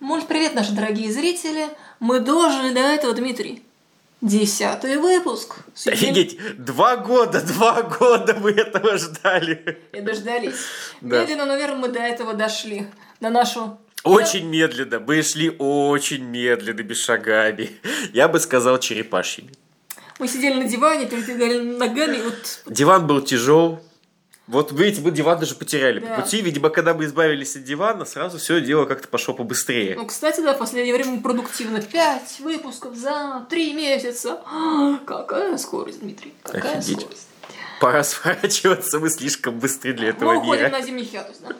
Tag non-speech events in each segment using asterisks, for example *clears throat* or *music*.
Мульт, привет, наши дорогие зрители. Мы дожили до этого, Дмитрий. Десятый выпуск. Сегодня- Офигеть, два года, два года мы этого ждали. И дождались. Да. Медленно, но верно, мы до этого дошли. До нашу... Очень медленно, мы шли очень медленными шагами. Я бы сказал черепашьими. Мы сидели на диване, передвигали ногами, вот Диван был тяжел. Вот видите, мы диван даже потеряли Да. по пути. Видимо, когда мы избавились от дивана, сразу все дело как-то пошло побыстрее. Ну, кстати, да, в последнее время мы продуктивно. Пять выпусков за три месяца. А, *gasps* Какая скорость, Дмитрий, какая Офигеть. скорость. Пора сворачиваться, мы слишком быстры для этого Мы уходим мира. на зимний хиатус, да.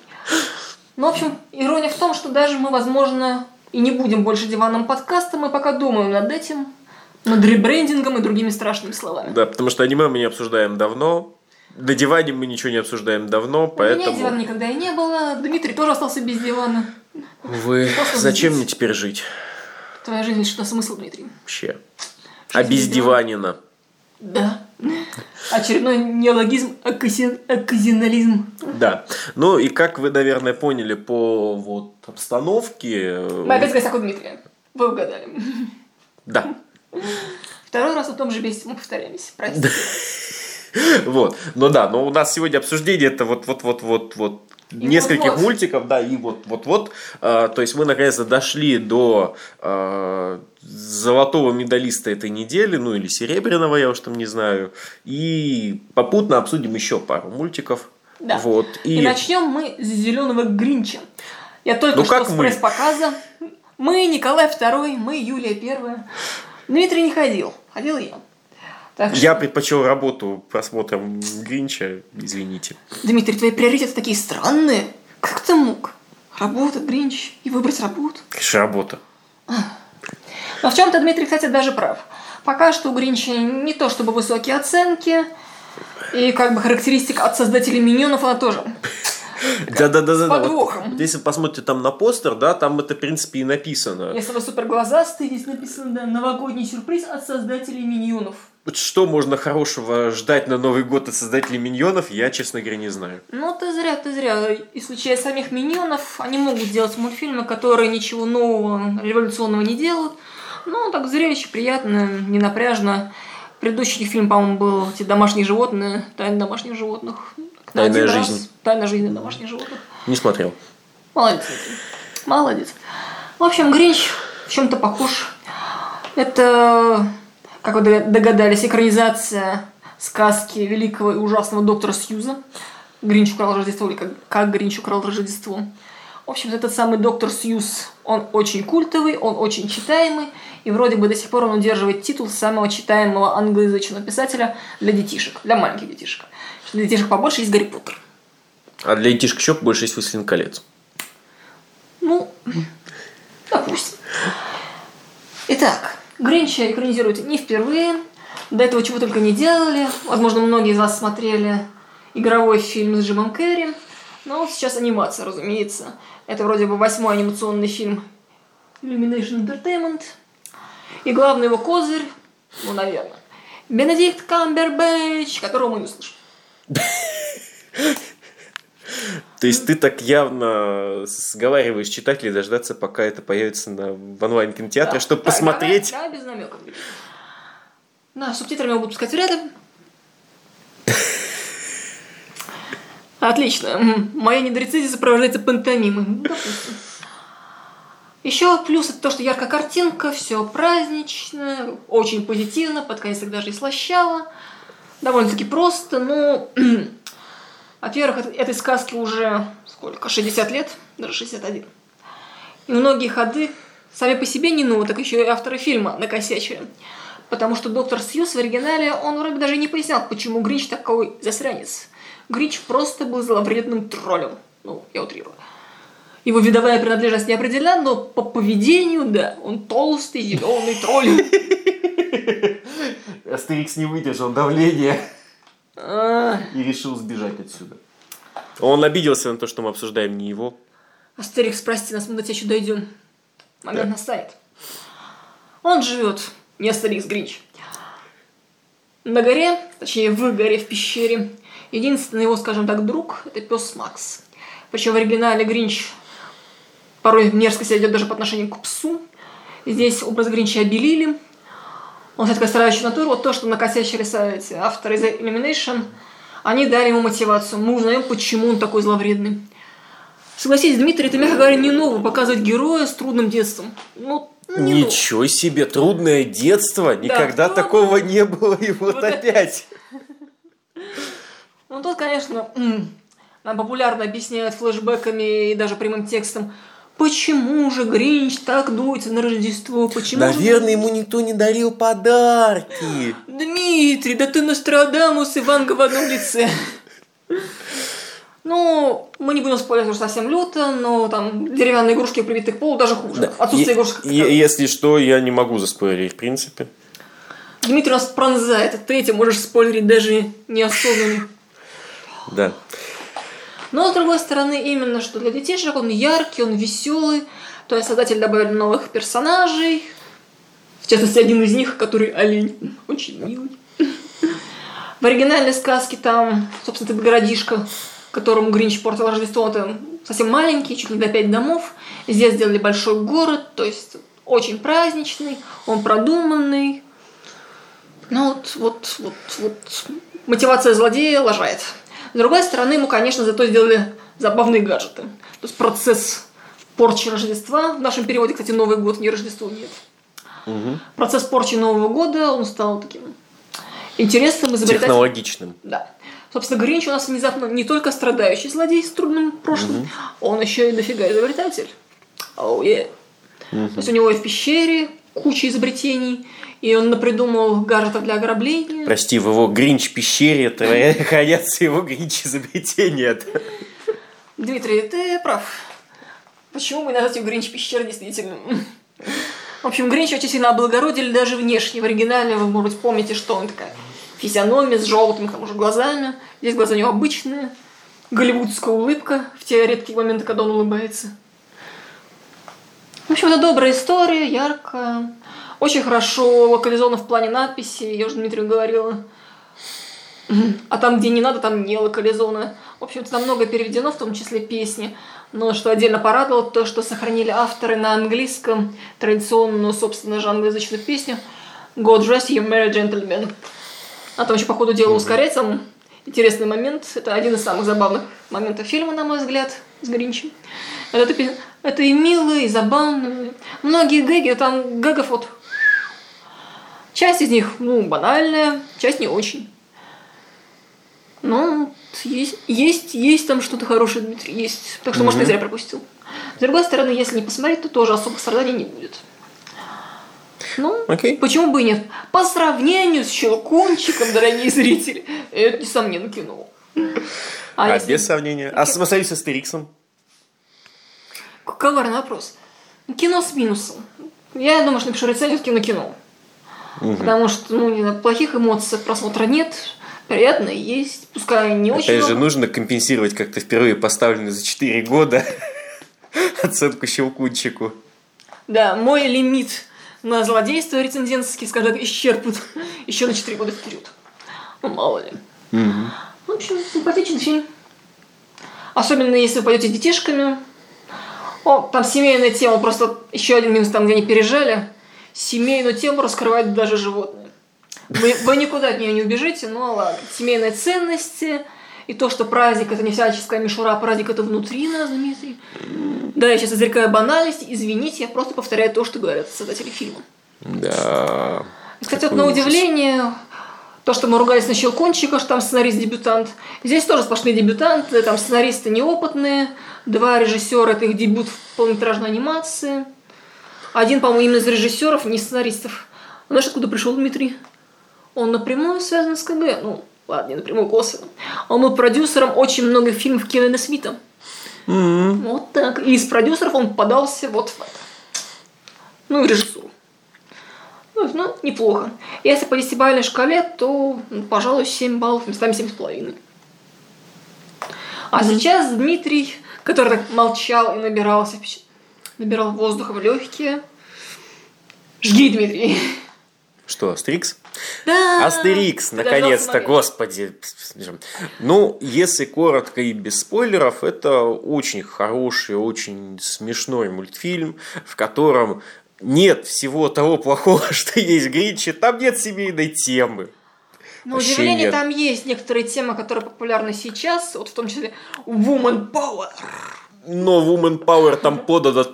Ну, в общем, ирония в том, что даже мы, возможно, и не будем больше диванным подкастом, мы пока думаем над этим, над ребрендингом и другими страшными словами. Да, потому что аниме мы не обсуждаем давно. На диване мы ничего не обсуждаем давно, У меня поэтому... дивана никогда и не было. Дмитрий тоже остался без дивана. Вы Просто зачем здесь. мне теперь жить? Твоя жизнь что смысл, Дмитрий? Вообще. Что А без диванина. Да. Очередной неологизм, окази- оказионализм. Да. Ну и как вы, наверное, поняли по вот обстановке... Мы опять в гостях у Дмитрия. Вы угадали. Да. Второй раз о том же месте мы повторяемся. Простите. *laughs* *laughs* Вот. Ну да, но у нас сегодня обсуждение это вот вот вот вот вот нескольких вот-вот. мультиков, да, и вот вот вот. А, то есть мы наконец-то дошли до а, золотого медалиста этой недели, ну или серебряного, я уж там не знаю. И попутно обсудим еще пару мультиков. Да. Вот. И, И, начнем мы с зеленого Гринча. Я только Ну, что как с мы? пресс-показа. Мы Николай II, мы Юлия Первая. Дмитрий не ходил, ходил я. Так что, я предпочел работу просмотром Гринча, извините. Дмитрий, твои приоритеты такие странные. Как ты мог? Работа, Гринч и выбрать работу. Конечно, работа. Но в чем-то Дмитрий, кстати, даже прав. Пока что у Гринча не то чтобы высокие оценки, и как бы характеристика от создателей миньонов она тоже. *laughs* Да, да, да, да. да. подвохом. Вот если вы посмотрите там на постер, да, там это, в принципе, и написано. Если вы супер глазастый, здесь написано да, новогодний сюрприз от создателей миньонов. Что можно хорошего ждать на Новый год от создателей миньонов, я, честно говоря, не знаю. Ну, ты зря, ты зря. Исключая самих миньонов, они могут делать мультфильмы, которые ничего нового, революционного не делают. Ну, так зрелище приятно, не напряжно. Предыдущий фильм, по-моему, был эти домашние животные, тайны домашних животных. На «Тайная раз. жизнь». Тайна жизни домашних животных. Не смотрел. Молодец. Молодец. В общем, Гринч в чем-то похож. Это, как вы дога- догадались, экранизация сказки великого и ужасного доктора Сьюза. Гринч украл Рождество, или как, как Гринч украл Рождество. В общем, этот самый доктор Сьюз, он очень культовый, он очень читаемый, и вроде бы до сих пор он удерживает титул самого читаемого англоязычного писателя для детишек, для маленьких детишек. Для детишек побольше есть Гарри Поттер. А для детишек еще больше есть «Властелин колец». Ну, допустим. Итак, Гринча экранизируют не впервые. До этого чего только не делали. Возможно, многие из вас смотрели игровой фильм с Джимом Керри. Но сейчас анимация, разумеется. Это вроде бы восьмой анимационный фильм Illumination Entertainment. И главный его козырь, ну, наверное, Бенедикт Камбербэтч, которого мы не услышим. *laughs* То есть ты так явно сговариваешь читателей дождаться, пока это появится на, в онлайн-кинотеатре, Да. чтобы Так, посмотреть. Давай, давай без намеков. Да, субтитрами его будут пускать вряд ли. Отлично. Моя недорецензия сопровождается пантомимой. Ну, допустим. Еще плюс это то, что яркая картинка, все празднично, очень позитивно, под конец так даже и слащаво. Довольно-таки просто, но... *clears throat* Во-первых, эт- этой сказке уже сколько? 60 лет, даже 61. И многие ходы сами по себе не новые, так еще и авторы фильма накосячили. Потому что доктор Сьюз в оригинале, он вроде даже не пояснял, почему Гринч такой засранец. Гринч просто был зловредным троллем. Ну, я утрирую. Его видовая принадлежность не определена, но по поведению, да, он толстый, зеленый тролль. *laughs* Астерикс не выдержал давления и решил сбежать отсюда. Он обиделся на то, что мы обсуждаем не его. Астерикс, прости нас, мы до тебя еще дойдем. Момент Да. настанет. Он живет, не Астерикс Гринч. На горе, точнее в горе, в пещере, единственный его, скажем так, друг – это пес Макс. Причем в оригинале Гринч порой мерзко себя ведет даже по отношению к псу. Здесь образ Гринча обелили. Он все-таки старающий натуру. Вот то, что накосячили эти авторы из Illumination, они дали ему мотивацию. Мы узнаем, почему он такой зловредный. Согласитесь, Дмитрий, это, мягко говоря, не ново показывать героя с трудным детством. Ну, ну не Ничего ново. себе, трудное детство. Никогда да, такого не было, и вот, вот опять. Ну, тут, конечно, нам популярно объясняют флешбеками и даже прямым текстом, Почему же Гринч так дуется на Рождество? Почему Наверное, же... ему никто не дарил подарки. Дмитрий, да ты Нострадамус и Ванга в одном лице. Ну, мы не будем спорить, что совсем люто, но там деревянные игрушки, прибитые к полу, даже хуже. Да. Отсутствие игрушек. Если что, я не могу заспойлерить, в принципе. Дмитрий нас пронзает, ты этим можешь спойлерить даже неосознанно. Да. Но, с другой стороны, именно что для детишек он яркий, он веселый. То есть создатель добавил новых персонажей. В частности, один из них, который олень. Очень милый. В оригинальной сказке там, собственно, этот городишко, которому Гринч портил Рождество, это совсем маленький, чуть не до пять домов. Здесь сделали большой город, то есть очень праздничный, он продуманный. Ну вот, вот, вот, вот мотивация злодея лажает. С другой стороны, ему, конечно, зато сделали забавные гаджеты. То есть процесс порчи Рождества, в нашем переводе, кстати, Новый год, не Рождество, нет. Угу. Процесс порчи Нового года, он стал таким интересным, изобретательным. Технологичным. Да. Собственно, Гринч у нас внезапно не только страдающий злодей с трудным прошлым, угу. он еще и дофига изобретатель. Oh, yeah. угу. То есть у него и в пещере куча изобретений, и он напридумал гаджетов для ограбления. Прости, в его Гринч-пещере *laughs* хранятся его Гринч-изобретения. Дмитрий, ты прав. Почему мы назвать его Гринч-пещера действительно? В общем, Гринч очень сильно облагородили даже внешне. В оригинале вы, может быть, помните, что он такая физиономия с желтыми, к тому же, глазами. Здесь глаза у него обычные. Голливудская улыбка в те редкие моменты, когда он улыбается. В общем, это добрая история, яркая. Очень хорошо локализовано в плане надписи, я уже Дмитрию говорила. А там, где не надо, там не локализовано. В общем-то, там много переведено, в том числе песни. Но что отдельно порадовало, то, что сохранили авторы на английском традиционную, собственно же, англоязычную песню God Rest You Merry Gentlemen. А там еще, по ходу дела, ускоряется. Интересный момент. Это один из самых забавных моментов фильма, на мой взгляд, с Гринчем. Это, это и мило, и забавно. Многие гэги, там гэгов вот Часть из них, ну, банальная, часть не очень. Но есть, есть, есть там что-то хорошее, Дмитрий, есть. Так что, mm-hmm. может, я зря пропустил. С другой стороны, если не посмотреть, то тоже особо страданий не будет. Ну, okay. почему бы и нет? По сравнению с Щелкунчиком, дорогие зрители, это, несомненно, кино. А, а если... без сомнения. А смотри с Астериксом? Коварный вопрос. Кино с минусом. Я думаю, что напишу рецензию кино-кино. Угу. Потому что, ну, плохих эмоций просмотра нет, приятно есть, пускай не Опять очень Опять же, много. нужно компенсировать как-то впервые поставленную за 4 года *laughs* оценку Щелкунчику. Да, мой лимит на злодейство рецензентский, скажем так, исчерпнут еще на 4 года вперед. Ну, мало ли. Угу. В общем, симпатичный фильм. Особенно если вы пойдете детишками. О, там семейная тема, просто еще один минус там, где они пережали семейную тему раскрывают даже животные. Вы, вы никуда от нее не убежите, но ладно. Семейные ценности и то, что праздник это не всяческая мишура, а праздник это внутри нас, Дмитрий. Да, я сейчас изрекаю банальность, извините, я просто повторяю то, что говорят создатели фильма. Да. Кстати, вот на удивление, то, что мы ругались на Щелкунчика, что там сценарист-дебютант. Здесь тоже сплошные дебютанты, там сценаристы неопытные, два режиссера, это их дебют в полнометражной анимации – один, по-моему, именно из режиссеров, не сценаристов. Знаешь, откуда пришел Дмитрий? Он напрямую связан с КГ. Ну, ладно, не напрямую, косвенно. Он был продюсером очень многих фильмов Кевина Смита. Mm-hmm. Вот так. И из продюсеров он подался вот в это. Ну, и режиссуру. Ну, ну, неплохо. Если по десятибалльной шкале, то, ну, пожалуй, 7 баллов, местами 7,5. А mm-hmm. сейчас Дмитрий, который так молчал и набирался набирал воздуха в легкие. Жги, Дмитрий. Что, Стрикс? Да. Астерикс, наконец-то, господи. Ну, если коротко и без спойлеров, это очень хороший, очень смешной мультфильм, в котором нет всего того плохого, *laughs* что есть в Гринче, там нет семейной темы. На Вообще удивление, нет. там есть некоторые темы, которые популярны сейчас, вот в том числе Woman Power. Но Woman Power там подано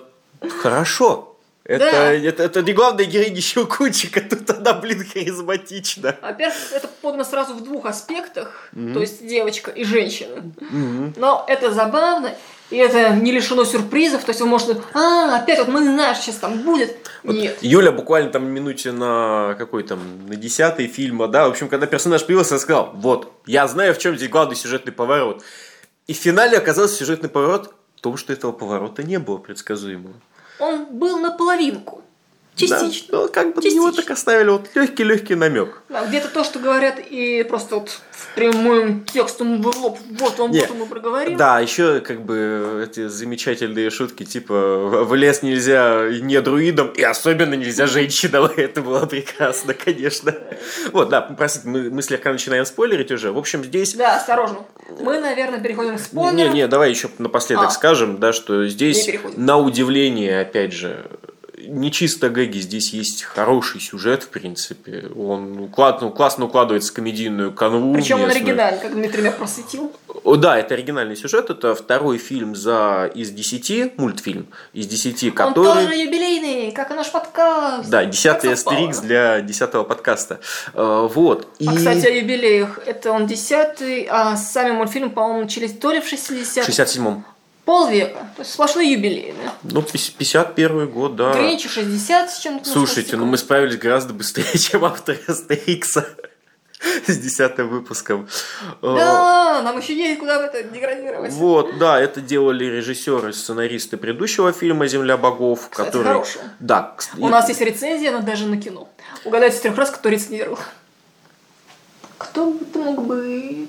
хорошо. Это, Да. это, это не главная героиня Щелкунчика, *laughs* тут она, блин, харизматична. Во-первых, это подано сразу в двух аспектах, то есть девочка и женщина. Мгм. Но это забавно, и это не лишено сюрпризов, то есть вы можете, а, опять вот мы знаем, сейчас там будет. Нет. Юля буквально там минуте на какой там, на десятый фильма, да, в общем, когда персонаж появился, я сказал, вот, я знаю, в чем здесь главный сюжетный поворот. И в финале оказался сюжетный поворот в том, что этого поворота не было предсказуемого. Он был наполовинку. Частично. Да, ну, как бы на него Частично. так оставили вот легкий-легкий намек. Да, где-то то, что говорят, и просто вот в прямым текстом в лоб, вот он, Не, вот он мы проговорим. Да, еще как бы эти замечательные шутки, типа в лес нельзя не друидам, и особенно нельзя женщинам. *laughs* Это было прекрасно, конечно. Вот, да, простите, мы, мы слегка начинаем спойлерить уже. В общем, здесь... Да, осторожно. Мы, наверное, переходим к спойлерам. Не-не, давай еще напоследок А. скажем, да, что здесь, на удивление, опять же, не чисто гэги, здесь есть хороший сюжет, в принципе. Он уклад- ну, классно укладывается в комедийную канву. Причем он оригинальный, как Дмитрий меня просветил. Да, это оригинальный сюжет. Это второй фильм за из 10, мультфильм из 10, Он который... тоже юбилейный, как и наш подкаст. Да, десятый астерикс для десятого подкаста. Э, Вот. И А, кстати, о юбилеях. Это он десятый, а сами мультфильмы, по-моему, начались то ли в 60 в 67-м. Полвека. То есть сплошные юбилейные. Ну, пис- 51 год, да. Гринчу 60 с чем-то. Слушайте, ну мы справились гораздо быстрее, *laughs* чем авторы Астерикса с десятым выпуском. Э, Да, нам еще есть куда это деградировать. Вот, да, это делали режиссеры сценаристы предыдущего фильма «Земля богов», Кстати, который... хорошего. Да, У нас есть рецензия, но даже на кино. Угадайте с трех раз, кто рецензировал. Кто бы мог быть?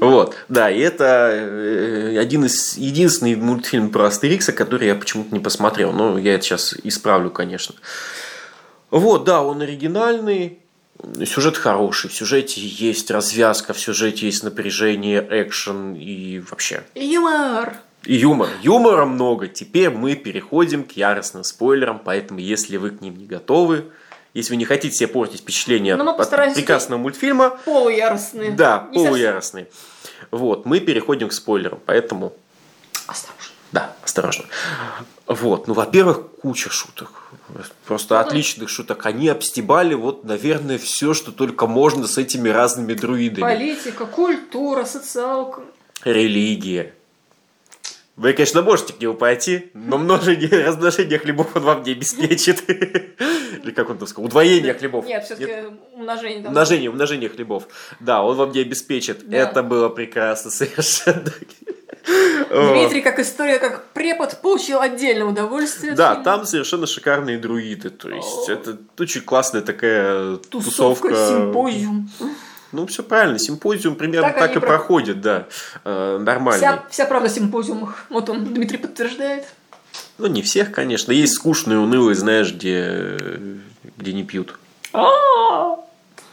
Вот, да, и это э, один из единственный мультфильм про Астерикса, который я почему-то не посмотрел. Но я это сейчас исправлю, конечно. Вот, да, он оригинальный, сюжет хороший, в сюжете есть развязка, в сюжете есть напряжение, экшен и вообще Юмор. и юмор. Юмора много. Теперь мы переходим к яростным спойлерам, поэтому если вы к ним не готовы, если вы не хотите себе портить впечатление Но мы от прекрасного мультфильма, Полуяростные. да, Не совсем. полуяростный. Вот, мы переходим к спойлерам, поэтому, Осторожно. да, осторожно. Вот, ну, во-первых, куча шуток. Просто Ну, отличных шуток. Они обстебали, вот, наверное, все, что только можно с этими разными друидами. Политика, культура, социалка. Религия. Вы, конечно, можете к нему пойти, но множение, *laughs* размножение хлебов он вам не обеспечит. *laughs* Или как он там сказал, удвоение хлебов. Нет, все-таки умножение. Умножение, умножение хлебов. Да, он вам не обеспечит. Это было прекрасно *laughs* совершенно. Дмитрий, как история, как препод, получил отдельное удовольствие. Да, там совершенно шикарные друиды. То есть, это очень классная такая Тусовка, тусовка. симпозиум. Ну, все правильно. Симпозиум примерно Так так, и про- проходит, да. Э, Нормальный. Вся, вся правда симпозиумах. Вот он, Дмитрий подтверждает. Ну, не всех, конечно. Есть скучные, унылые, знаешь, где, где не пьют. А-а-а.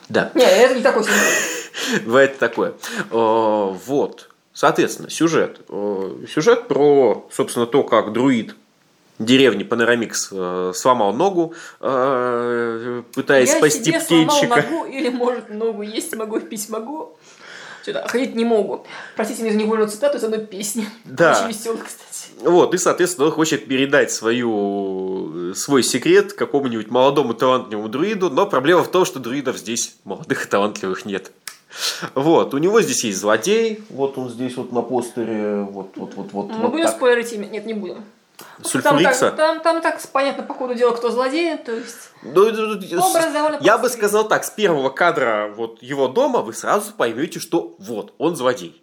Да, Не, это не такой симпозиум. *laughs* бывает такое. Э, Вот. Соответственно, сюжет. Э, Сюжет про, собственно, то, как друид деревни Панорамикс э, сломал ногу, э, пытаясь Я спасти себе сломал птенчика. ногу или, может, ногу есть могу, пить могу. Что-то ходить не могу. Простите мне за невольную цитату из одной песни. Да. Очень веселой, кстати. Вот, и, соответственно, он хочет передать свою, свой секрет какому-нибудь молодому талантливому друиду, но проблема в том, что друидов здесь молодых и талантливых нет. Вот, у него здесь есть злодей, вот он здесь вот на постере, вот, вот, вот, вот, Мы вот будем так. спойлерить имя? Нет, не будем. Там Сульфурикса. так, там, там так понятно по ходу дела, кто злодей, то есть... Ну, ну, ну, Образ довольно Я бы сказал так, с первого кадра вот его дома вы сразу поймете, что вот, он злодей.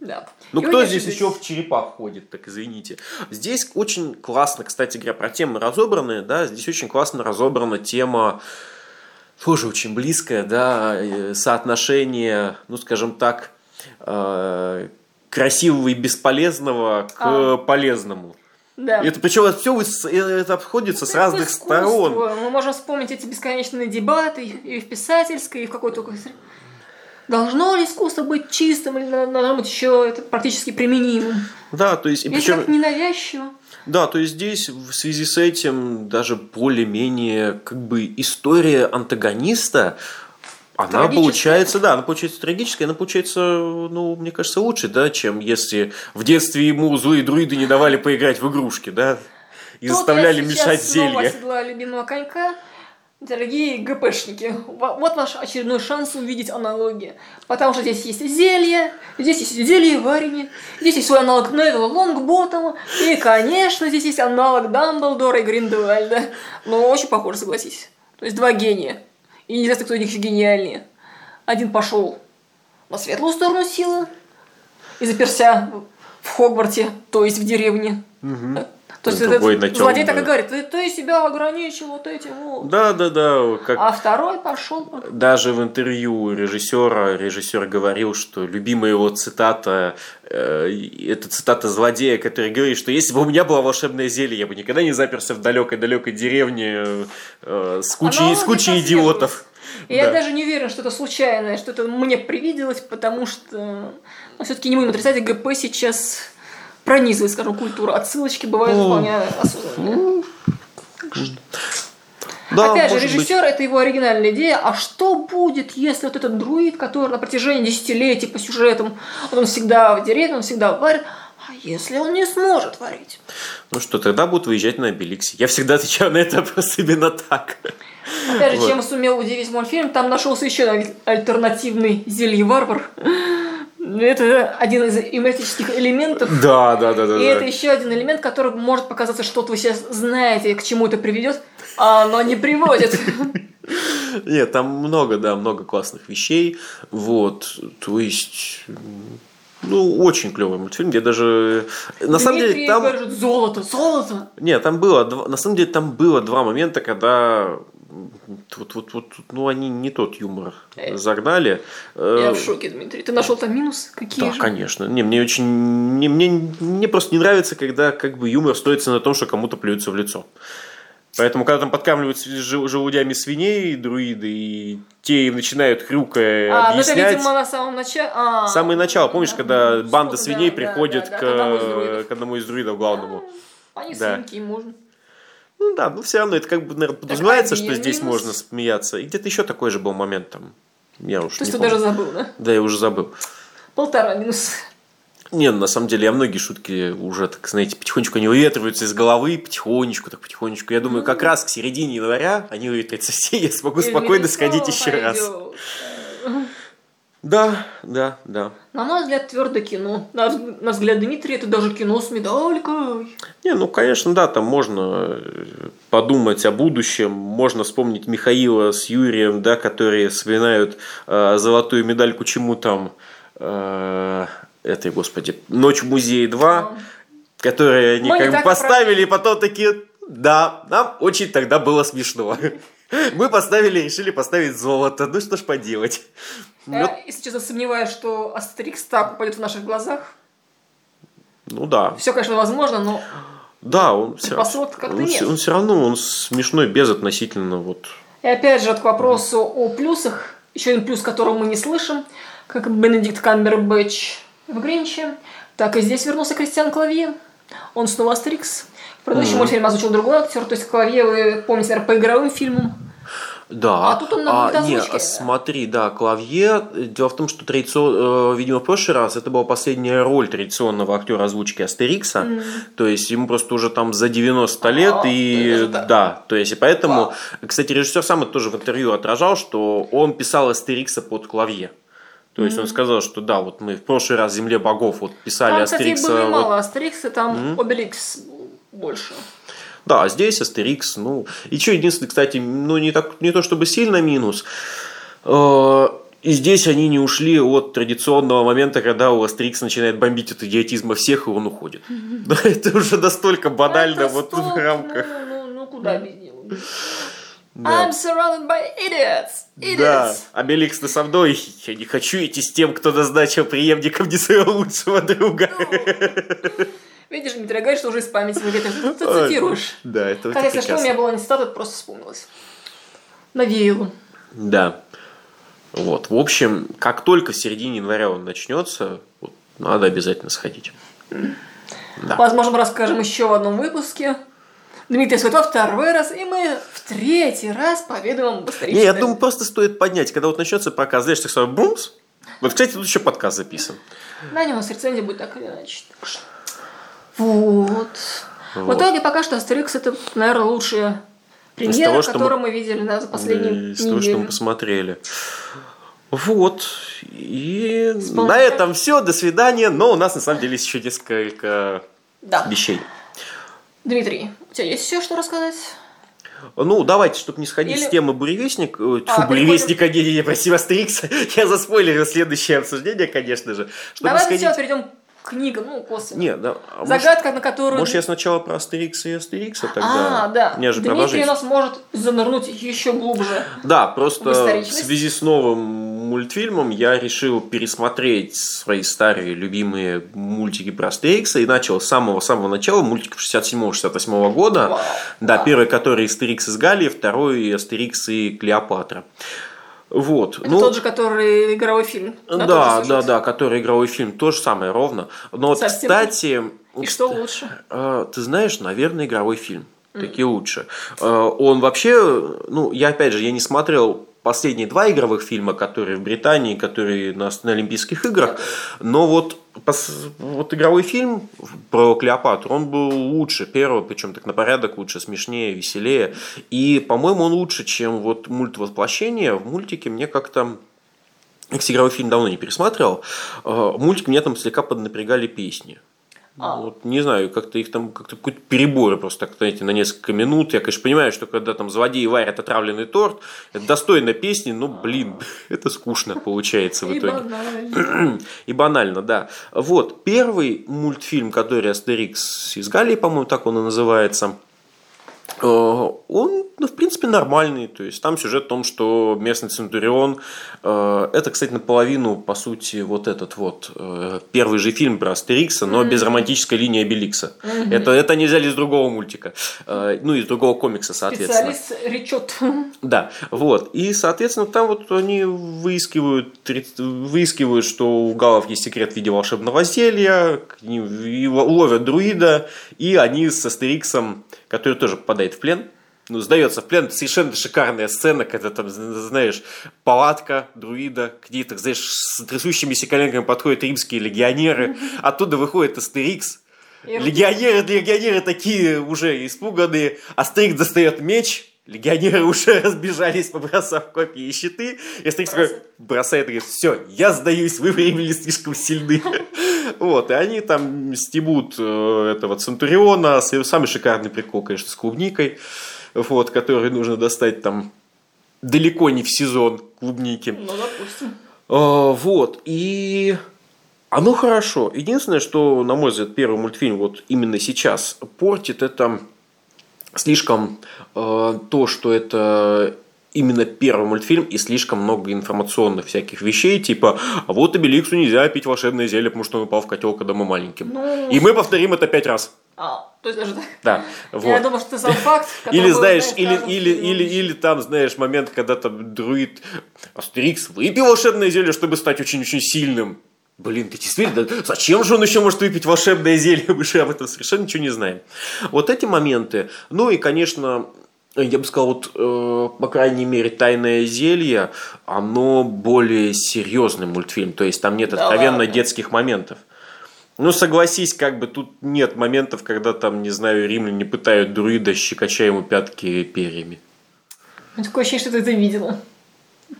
Да. Ну, И кто здесь еще в черепах ходит, так извините. Здесь очень классно, кстати говоря, про темы разобранные, да, здесь очень классно разобрана тема, тоже очень близкая, да, э, соотношение, ну, скажем так, э, красивого и бесполезного к А. полезному. Да. Это причем это все это обходится с разных Искусство. сторон. Мы можем вспомнить эти бесконечные дебаты и в писательской, и в какой-то... Должно ли искусство быть чистым или должно быть еще это практически применимым? Да, то есть, и причем, как ненавязчиво. да, то есть здесь в связи с этим даже более-менее как бы история антагониста, она получается, да, она получается трагическая, она получается, ну, мне кажется, лучше, да, чем если в детстве ему злые друиды не давали поиграть в игрушки, да, и Тут заставляли я мешать снова зелье. оседлала любимого конька. Дорогие ГПшники, во- вот ваш очередной шанс увидеть аналогии. Потому что здесь есть зелье, здесь есть зелье и варенье, здесь есть свой аналог Невилла Лонгботтома, и, конечно, здесь есть аналог Дамблдора и Гриндевальда. Ну, очень похоже, согласись. То есть два гения. И неизвестно, кто из них гениальнее. Один пошел на светлую сторону силы и заперся в Хогварте, то есть в деревне. То есть Другой этот злодей так и говорит, ты, ты себя ограничил вот этим вот. Да, да, да, как А второй пошел. по- Даже в интервью режиссера режиссер говорил, что любимая его цитата э, это цитата злодея, который говорит, что если бы у меня было волшебное зелье, я бы никогда не заперся в далекой-далекой деревне э, с кучей, с кучей идиотов. И я Да. даже не уверен, что это случайное, что это мне привиделось, потому что ну, все-таки не будем отрицать, ГП сейчас пронизывает, скажем, культуру. Отсылочки бывают Ну, вполне осознанные. Да, Опять же, может быть. режиссер это его оригинальная идея. А что будет, если вот этот друид, который на протяжении десятилетий по сюжетам, вот он всегда в деревне, он всегда варит, а если он не сможет варить? Ну что, тогда будут выезжать на Обеликсе. Я всегда отвечаю на это *laughs* вопрос именно так. Опять же, Вот. чем сумел удивить мультфильм, там нашелся еще аль- альтернативный зелье-варвар. Это один из эмблематических элементов. Да, да, да, да. И да. это еще один элемент, который может показаться, что вы сейчас знаете, к чему это приведет, а оно не приводит. *laughs* Нет, там много, да, много классных вещей. Вот, то есть, ну, очень клевый мультфильм, где даже... На самом деле, там... говорит, золото, золото. Нет, там было, два- на самом деле, там было два момента, когда вот, вот, вот, ну, они не тот юмор Э. загнали. Я Э, в шоке, Дмитрий. Ты нашел там минус? Какие Да, же? конечно. Не, мне очень, мне, мне, мне просто не нравится, когда как бы юмор строится на том, что кому-то плюются в лицо. Поэтому, когда там подкармливают желудями свиней, друиды, и те им начинают хрюкая А, ну это, объяснять. видимо, на самом начале. А, Самое начало, помнишь, когда ну, банда свиней да, приходит да, да, к, к одному из друидов. к одному из друидов главному. Они да. свинки, можно. Ну да, но все равно это как бы, наверное, подразумевается, что здесь минус. можно смеяться. И где-то еще такой же был момент там. Я уж То есть не ты даже помню. забыл, да? Да, я уже забыл. Полтора минус. Не, ну, на самом деле, я многие шутки уже, так знаете, потихонечку они выветриваются из головы, потихонечку, так потихонечку. Я думаю, как раз к середине января они выветрятся все, я смогу И спокойно сходить еще раз. Да, да, да. На мой взгляд, твердо кино. На, на взгляд Дмитрия, это даже кино с медалькой. Не, ну, конечно, да, там можно э, подумать о будущем, можно вспомнить Михаила с Юрием, да, которые вспоминают э, золотую медальку чему там, э, этой, господи, «Ночь в музее 2», которые они Мы как бы поставили, и потом такие, да, нам очень тогда было смешно. *laughs* Мы поставили, решили поставить золото, ну что ж поделать. Я, Вот, если честно, сомневаюсь, что Астерикс так упадет в наших глазах. Ну да, Все, конечно, возможно, но да, он все, он, нет. все- он все равно он смешной без относительно вот И опять же, к вопросу о плюсах, еще один плюс, которого мы не слышим, как Бенедикт Камбербэтч в Гринче, так и здесь вернулся Кристиан Клавье. Он снова Астерикс. В предыдущем Мгм. мультфильме озвучил другой актер, то есть Клавье, вы помните, наверное, по игровым фильмам. Да. А тут он на не, озвучке. смотри, да, Клавье. Дело в том, что традицион- э, видимо, в прошлый раз это была последняя роль традиционного актера озвучки Астерикса. То есть ему просто уже там за 90 лет. А, и так. да, то есть и поэтому, Вау. кстати, режиссер сам это тоже в интервью отражал, что он писал Астерикса под Клавье. То есть он сказал, что да, вот мы в прошлый раз Земле богов вот писали Там, кстати, Астерикса. было вот мало Астерикса, там Обеликс был больше. Да, а здесь Астерикс, ну, и что единственное, кстати, ну, не, так, не то чтобы сильно минус, э, и здесь они не ушли от традиционного момента, когда у Астерикса начинает бомбить от идиотизма всех, и он уходит. Да, *laughs* Это уже настолько банально вот в рамках. Ну, ну, ну, куда без него? Да. I'm surrounded by idiots. Idiots. Да, Обеликс ты со мной, я не хочу идти с тем, кто назначил преемником не своего лучшего друга. Видишь, Дмитрий, говорит, что уже из памяти вылетает. Ну, ты цитируешь. Да, это Хотя, если что, у меня была не цитата, просто вспомнилось. Навеяло. Да. Вот. В общем, как только в середине января он начнется, вот, надо обязательно сходить. Да. Возможно, мы расскажем еще в одном выпуске. Дмитрий Светлов второй раз, и мы в третий раз поведаем об исторической... Не, я думаю, просто стоит поднять, когда вот начнется показ, знаешь, так сразу бумс. Вот, кстати, тут еще подкаст записан. Да, не, у нас рецензия будет так или иначе. Так что... Вот. Вот. В итоге пока что Астерикс это, наверное, лучшая премьера, того, которую мы- мы видели да, за последние Из того, что мы посмотрели. Вот. И Исполнитель. на этом все. До свидания. Но у нас на самом деле есть еще несколько Да. вещей. Дмитрий, у тебя есть еще что рассказать? Ну, давайте, чтобы не сходить Или- с темы буревестник, э, тьфу, А, буревестника, не, не, не, прости, Астерикса, *laughs* я заспойлерил следующее обсуждение, конечно же. Чтобы Давай сходить... перейдем к книгам, ну, косвенно. Не, да, а может- Загадка, на которую... Может, я сначала про Астерикса и Астерикса тогда? А, да. Мне же Дмитрий нас может занырнуть еще глубже. Да, в просто в историчность. связи с новым мультфильмом я решил пересмотреть свои старые любимые мультики про Астерикса и начал с самого-самого начала, мультиков 67-68 года. Вау. Да, первый, который Астерикс из Галлии, второй Астерикс и Клеопатра. Вот. Это ну, тот же, который игровой фильм. да, да, да, который игровой фильм, то же самое ровно. Но Совсем. кстати, И что лучше? Э, Ты знаешь, наверное, игровой фильм. Такие лучше. Э, Он вообще, ну, я опять же, я не смотрел последние два игровых фильма, которые в Британии, которые на, на Олимпийских играх, но вот, пос- вот игровой фильм про Клеопатру, он был лучше первого, причем так на порядок лучше, смешнее, веселее. И, по-моему, он лучше, чем вот мульт воплощение. В мультике мне как-то кстати, игровой фильм давно не пересматривал. Э, Мультик мне там слегка поднапрягали песни. А. Вот, не знаю, как-то их там как-то какой-то переборы просто так, знаете, на несколько минут. Я, конечно, понимаю, что когда там злодеи варят отравленный торт, это достойно песни, но, блин, *laughs* это скучно получается в И итоге. банально. *clears throat* И банально, да. Вот, первый мультфильм, который Астерикс из Галлии, по-моему, так он и называется, он, ну, в принципе, нормальный. То есть там сюжет в том, что местный Центурион, э, это, кстати, наполовину, по сути, вот этот вот э, первый же фильм про Астерикса, но без романтической линии Обеликса. Это, это они взяли из другого мультика, э, ну, из другого комикса, соответственно. Специалист речет. Да, вот. И, соответственно, там вот они выискивают, выискивают, что у галов есть секрет в виде волшебного зелья, к ним и ловят друида, и они с Астериксом, который тоже попадает в плен, ну, сдается в плен, совершенно шикарная сцена, когда там, знаешь, палатка друида, к ней, так, знаешь, с трясущимися коленками подходят римские легионеры, *laughs* оттуда выходит Астерикс, Легионеры, легионеры такие уже испуганные. Астерикс достает меч. Легионеры *laughs* уже разбежались, побросав копья и щиты. И Астерикс такой бросает и говорит, все, я сдаюсь, вы, римляне, слишком сильны. *laughs* Вот, и они там стебут э, этого Центуриона. Самый шикарный прикол, конечно, с клубникой. Вот, который нужно достать там далеко не в сезон клубники. Ну, допустим. А, Вот, и оно хорошо. Единственное, что, на мой взгляд, первый мультфильм вот именно сейчас портит, это слишком э, то, что это именно первый мультфильм и слишком много информационных всяких вещей, типа, а вот Обеликсу нельзя пить волшебное зелье, потому что он упал в котел, когда мы маленьким. Ну. И мы повторим это пять раз. А, то есть даже так. Да, Я вот. думаю, что ты сам факт. *laughs* Или знаешь, или, или, или, или там, знаешь, момент, когда там друид Астерикс выпил волшебное зелье, чтобы стать очень-очень сильным. Блин, ты действительно, да зачем же он еще может выпить волшебное зелье? Мы же об этом совершенно ничего не знаем. Вот эти моменты. Ну и, конечно, я бы сказал, вот, э, по крайней мере, «Тайное зелье», оно более серьезный мультфильм. То есть там нет Да откровенно ладно. детских моментов. Ну, согласись, как бы тут нет моментов, когда там, не знаю, римляне пытают друида, щекоча ему пятки перьями. Такое ощущение, что ты это видела.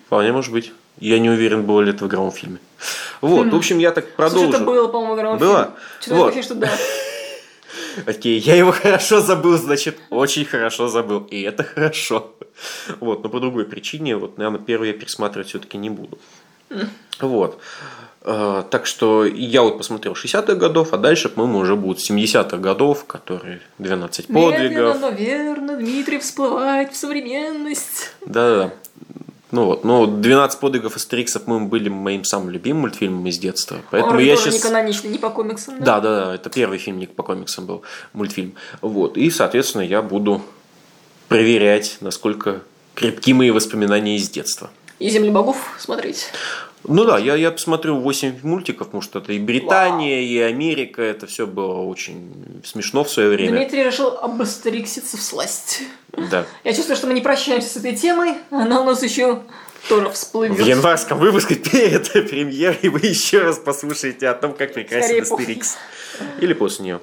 Вполне может быть. Я не уверен, было ли это в игровом фильме. Вот, в общем, я так продолжу. это было, по-моему, в игровом Было? фильме. Что-то Вот. что да. *laughs* Окей, я его хорошо забыл, значит, очень хорошо забыл. И это хорошо. Вот, но по другой причине, вот, наверное, первый я пересматривать все-таки не буду. Вот. Э, Так что я вот посмотрел 60-х годов, а дальше, по-моему, уже будут 70-х годов, которые 12 Медленно, подвигов. но верно Дмитрий всплывает в современность. Да-да-да. Ну вот, ну, 12 подвигов Астериксов мы были моим самым любимым мультфильмом из детства. Поэтому Он я сейчас... не каноничный, не по комиксам. Да, да, да, это первый фильм не по комиксам был, мультфильм. Вот, и, соответственно, я буду проверять, насколько крепки мои воспоминания из детства. И «Земли богов» смотреть. Ну да, я, я посмотрю 8 мультиков, потому что это и Британия, и Америка, это все было очень смешно в свое время. Дмитрий решил обострикситься в сласть. Да. Я чувствую, что мы не прощаемся с этой темой, она у нас еще тоже всплывет. В январском выпуске перед *laughs* премьерой вы еще раз послушаете о том, как прекрасен. Астерикс. Или после нее.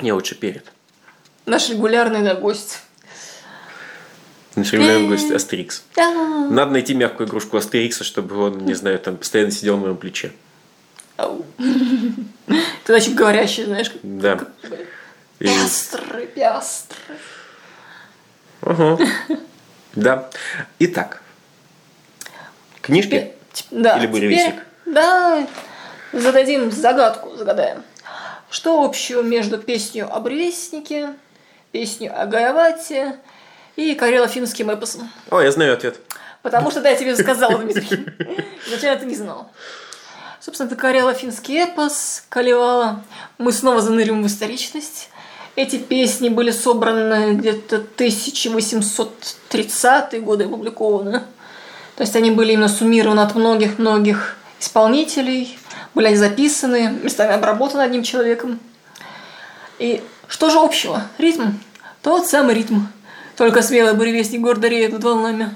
Не, лучше перед. Наш регулярный гость. Наш регулярный гость Астерикс. Надо найти мягкую игрушку Астерикса, чтобы он, не знаю, там постоянно сидел на моем плече. Ты значит говорящий, знаешь, как Да. Пястры, пястры. Ага. Да. Итак. Книжки? Да, Или буревестник? Да, зададим загадку, загадаем. Что общего между песней о буревестнике, песней о Гаявате и карело-финским эпосом? О, я знаю ответ. Потому что, да, я тебе сказала, Дмитрий. Изначально ты не знал. Собственно, это карело-финский эпос, Калевала. Мы снова занырим в историчность. Эти песни были собраны где-то 1830-е годы опубликованы. То есть они были именно суммированы от многих-многих исполнителей, были они записаны, местами обработаны одним человеком. И что же общего? Ритм. Тот самый ритм. Только смелый буревестник гордо реет над волнами.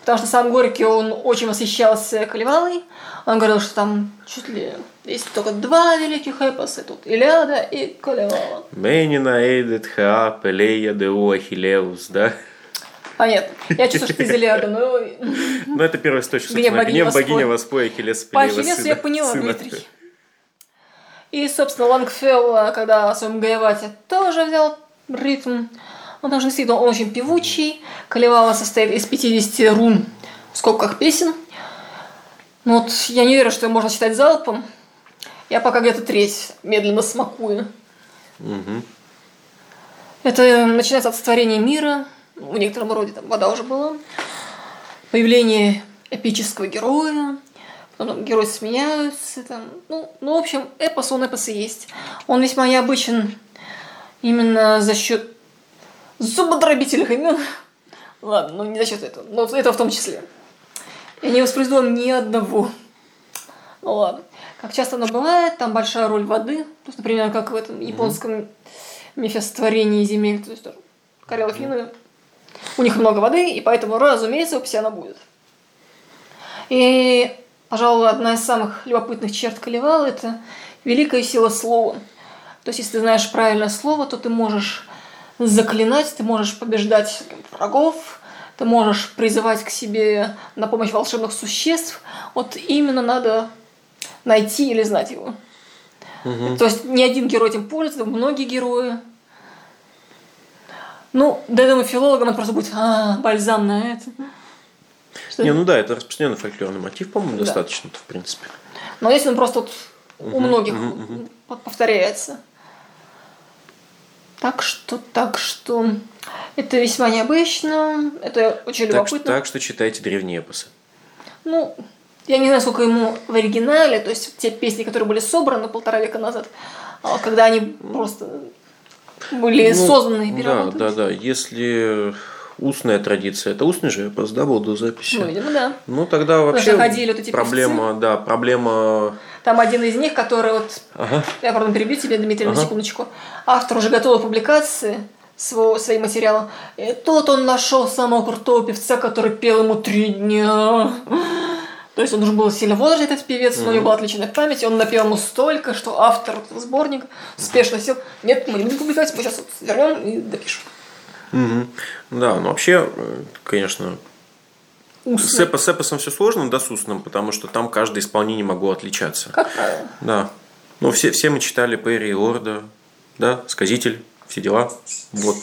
Потому что сам Горький, он очень восхищался Калевалой. Он говорил, что там чуть ли есть только два великих эпоса. Тут Илиада и Калевала. Менина Эйдет Ха Пелея Деу Ахиллеус, да? Понятно. Я чувствую, что ты из Илиады, но... Ну, это первый источник. Гнев богини Воспой. Воспоя Ахиллеса По Ахиллесу я поняла, сына. Дмитрий. И, собственно, Лангфелл, когда о своем Гаевате тоже взял ритм, он тоже действительно он очень певучий. Калевала состоит из 50 рун в скобках песен. Но вот я не верю, что ее можно читать залпом. Я пока где-то треть медленно смакую. Мгм. Это начинается от сотворения мира. В некотором роде там вода уже была. Появление эпического героя. Потом там герои сменяются. Там, ну, ну, в общем, эпос, он эпос и есть. Он весьма необычен именно за счет зубодробительных имен. Ладно, ну не за счет этого, но это в том числе. Я не воспроизвел ни одного. Ну ладно. Как часто оно бывает, там большая роль воды. То есть, например, как в этом японском мифе сотворения земель. То есть тоже финны. У них много воды, и поэтому, разумеется, в она будет. И, пожалуй, одна из самых любопытных черт Калевала – это великая сила слова. То есть, если ты знаешь правильное слово, то ты можешь заклинать, ты можешь побеждать врагов, ты можешь призывать к себе на помощь волшебных существ. Вот именно надо найти или знать его. То есть не один герой этим пользуется, многие герои. Ну, да, думаю, филологам это просто будет а, бальзам на это. Что- Не, ну да, это распространенный фольклорный мотив, по-моему, Да. достаточно-то, в принципе. Но если он просто вот у многих мгм. п- повторяется. Так что, так что, это весьма необычно, это очень Так, что- любопытно. так что читайте древние эпосы. Ну, я не знаю, сколько ему в оригинале, то есть те песни, которые были собраны полтора века назад, а когда они просто были Ну, созданы и Да, да, да. Если устная традиция, это устный же эпос, да, был до записи? Ну, видимо, да. Ну, тогда вообще что ходили вот эти проблема, да, проблема... Там один из них, который вот Ага. Я, пардон, перебью тебя, Дмитрий, на Ага. секундочку. Автор уже готовил публикации своего, своим материалом. И тут он нашел самого крутого певца, который пел ему три дня. То есть он уже был сильно возрастный, этот певец, но у него была отличная память, он напел ему столько, что автор этого сборника спешно сел. Нет, мы не будем публиковать, мы сейчас вот вернем и допишем. Мгм. Да, ну вообще, э, конечно, с, Устно, эпо- с эпосом все сложно, да, с устным, потому что там каждое исполнение могло отличаться. как правило. Да. Ну, все, все мы читали Перри и Орда, да, Сказитель, все дела. Вот.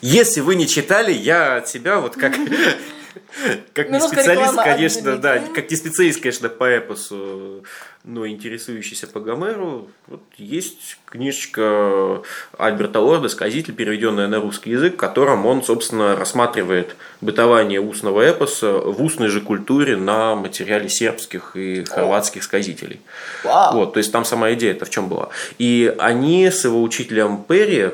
Если вы не читали, я от себя вот как Как не специалист, конечно, да, как не специалист, конечно, по эпосу, но интересующийся по Гомеру, вот есть книжечка Альберта Лорда «Сказитель», переведенная на русский язык, в котором он, собственно, рассматривает бытование устного эпоса в устной же культуре на материале сербских и хорватских сказителей. Вау. Вот, то есть там сама идея это в чем была. И они с его учителем Перри,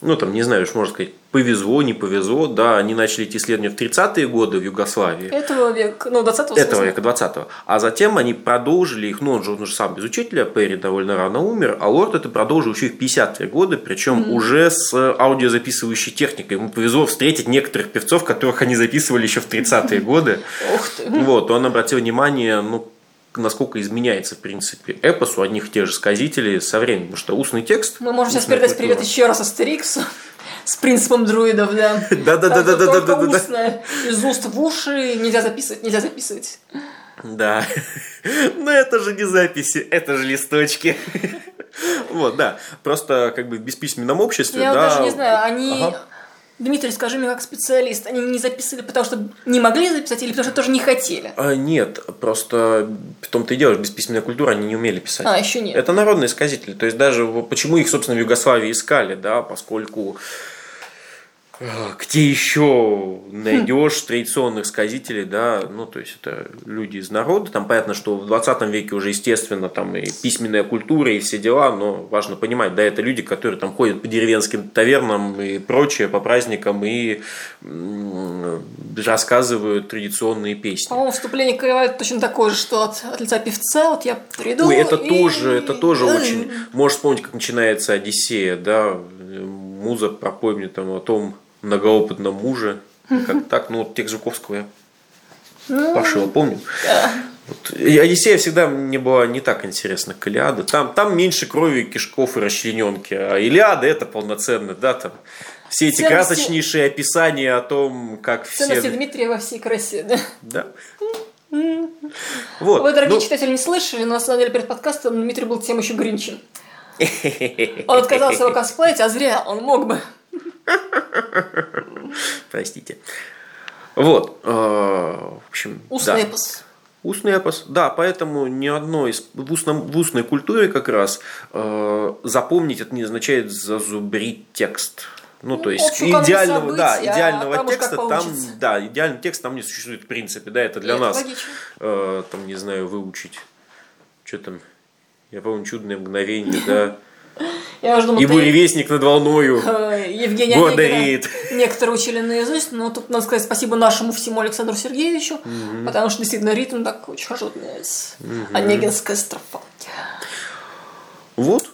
ну там, не знаю, уж можно сказать, повезло, не повезло, да, они начали эти исследования в 30-е годы в Югославии. Этого века, ну, 20-го Этого века, 20-го. А затем они продолжили их, ну, он же, он же сам без учителя, Перри довольно рано умер, а Лорд это продолжил еще и в 50-е годы, причем уже с аудиозаписывающей техникой. Ему повезло встретить некоторых певцов, которых они записывали еще в 30-е *laughs* годы. Ух ты. Вот, он обратил внимание, ну, насколько изменяется, в принципе, эпос у одних и тех же сказителей со временем. Потому что устный текст... Мы можем сейчас передать привет культура. еще раз Астериксу с принципом друидов, да. Устное, из уст в уши, нельзя записывать, нельзя записывать. Да. Но это же не записи, это же листочки. Вот, да. Просто как бы в бесписьменном обществе, Я да. даже не знаю, они... Ага. Дмитрий, скажи мне как специалист, они не записывали, потому что не могли записать или потому что тоже не хотели? А, нет, просто в том-то и дело, бесписьменная культура, они не умели писать. А, еще нет. Это народные сказители. То есть даже почему их, собственно, в Югославии искали, да, поскольку где еще найдешь традиционных сказителей, да, ну, то есть это люди из народа, там понятно, что в 20 веке уже, естественно, там и письменная культура, и все дела, но важно понимать, да, это люди, которые там ходят по деревенским тавернам и прочее, по праздникам, и рассказывают традиционные песни. По-моему, вступление Каевая точно такое же, что от, от лица певца, вот я приду Ой, это и- тоже, это тоже очень. Можешь вспомнить, как начинается Одиссея, да? Муза пропой мне там о том многоопытном муже. Как так, ну вот текст Жуковского я Ну, Пашева помню. Вот. Одиссея всегда мне была не так интересна, как Илиада. Там, там меньше крови, кишков и расчлененки. А Илиада это полноценно, да, там все эти Ценности- красочнейшие описания о том, как Ценности все... Дмитрия во всей красе, да. Да. *laughs* Вот. Вы, дорогие ну, читатели, не слышали, но на самом деле перед подкастом Дмитрий был тем еще гринчем. Он отказался его косплеить, а зря, он мог бы. *laughs* Простите. Вот. э, В общем, Устный да. эпос. Устный эпос, да, поэтому ни одно из в, устном, в устной культуре как раз э, запомнить это не означает зазубрить текст. Ну, то Ну, есть общую канву идеального, да, событий, а идеального там текста там, да, идеальный текст там не существует в принципе, да, это для И это нас, логично. э, там, не знаю, выучить, что там, я помню, чудное мгновение, да, *laughs* Я уже думал, и буревестник над волною, *laughs* э, Евгений гордо реет. некоторые учили наизусть, но тут надо сказать спасибо нашему всему Александру Сергеевичу, потому что действительно ритм так очень хорошо нравится. Онегинская строфа. Вот,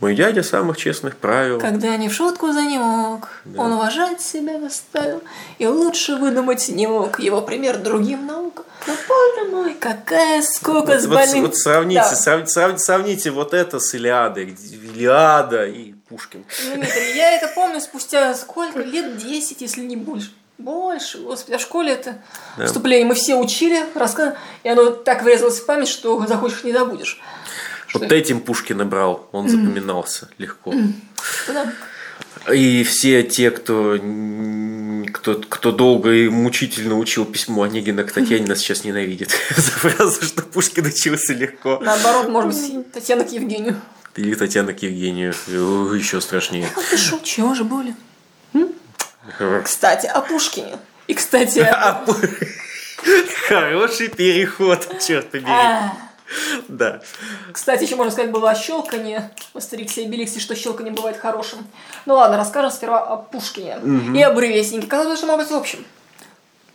мой дядя самых честных правил. Когда не в шутку за не мог, он уважать себя заставил, и лучше выдумать не мог его пример другим наукам. Но, боже мой, какая скука Вот, с вот- больным... вот сравните, Да. сравните, сравните, сравните вот это с Илиадой, Илиада и Пушкин. Дмитрий, я это помню спустя сколько? Лет 10, если не больше. Больше, господи, а в школе это Да. вступление мы все учили, рассказывали, и оно так врезалось в память, что захочешь не забудешь. Вот этим Пушкина брал, он запоминался легко. И все те, кто, кто, кто долго и мучительно учил письмо Онегина к Татьяне, нас сейчас ненавидит *laughs* за фразу, что Пушкин учился легко. Наоборот, может быть, Татьяна к Евгению. Или Татьяна к Евгению, еще страшнее. А ты шо, чего же более? Кстати, о Пушкине. И, кстати, о- *laughs* А, *laughs* Хороший переход, черт побери. Да. Кстати, еще можно сказать было о щелканье в Астериксе и Беликсе, что щелканье бывает хорошим. Ну ладно, расскажем сперва о Пушкине и о буревестнике. Казалось, что может быть в общем.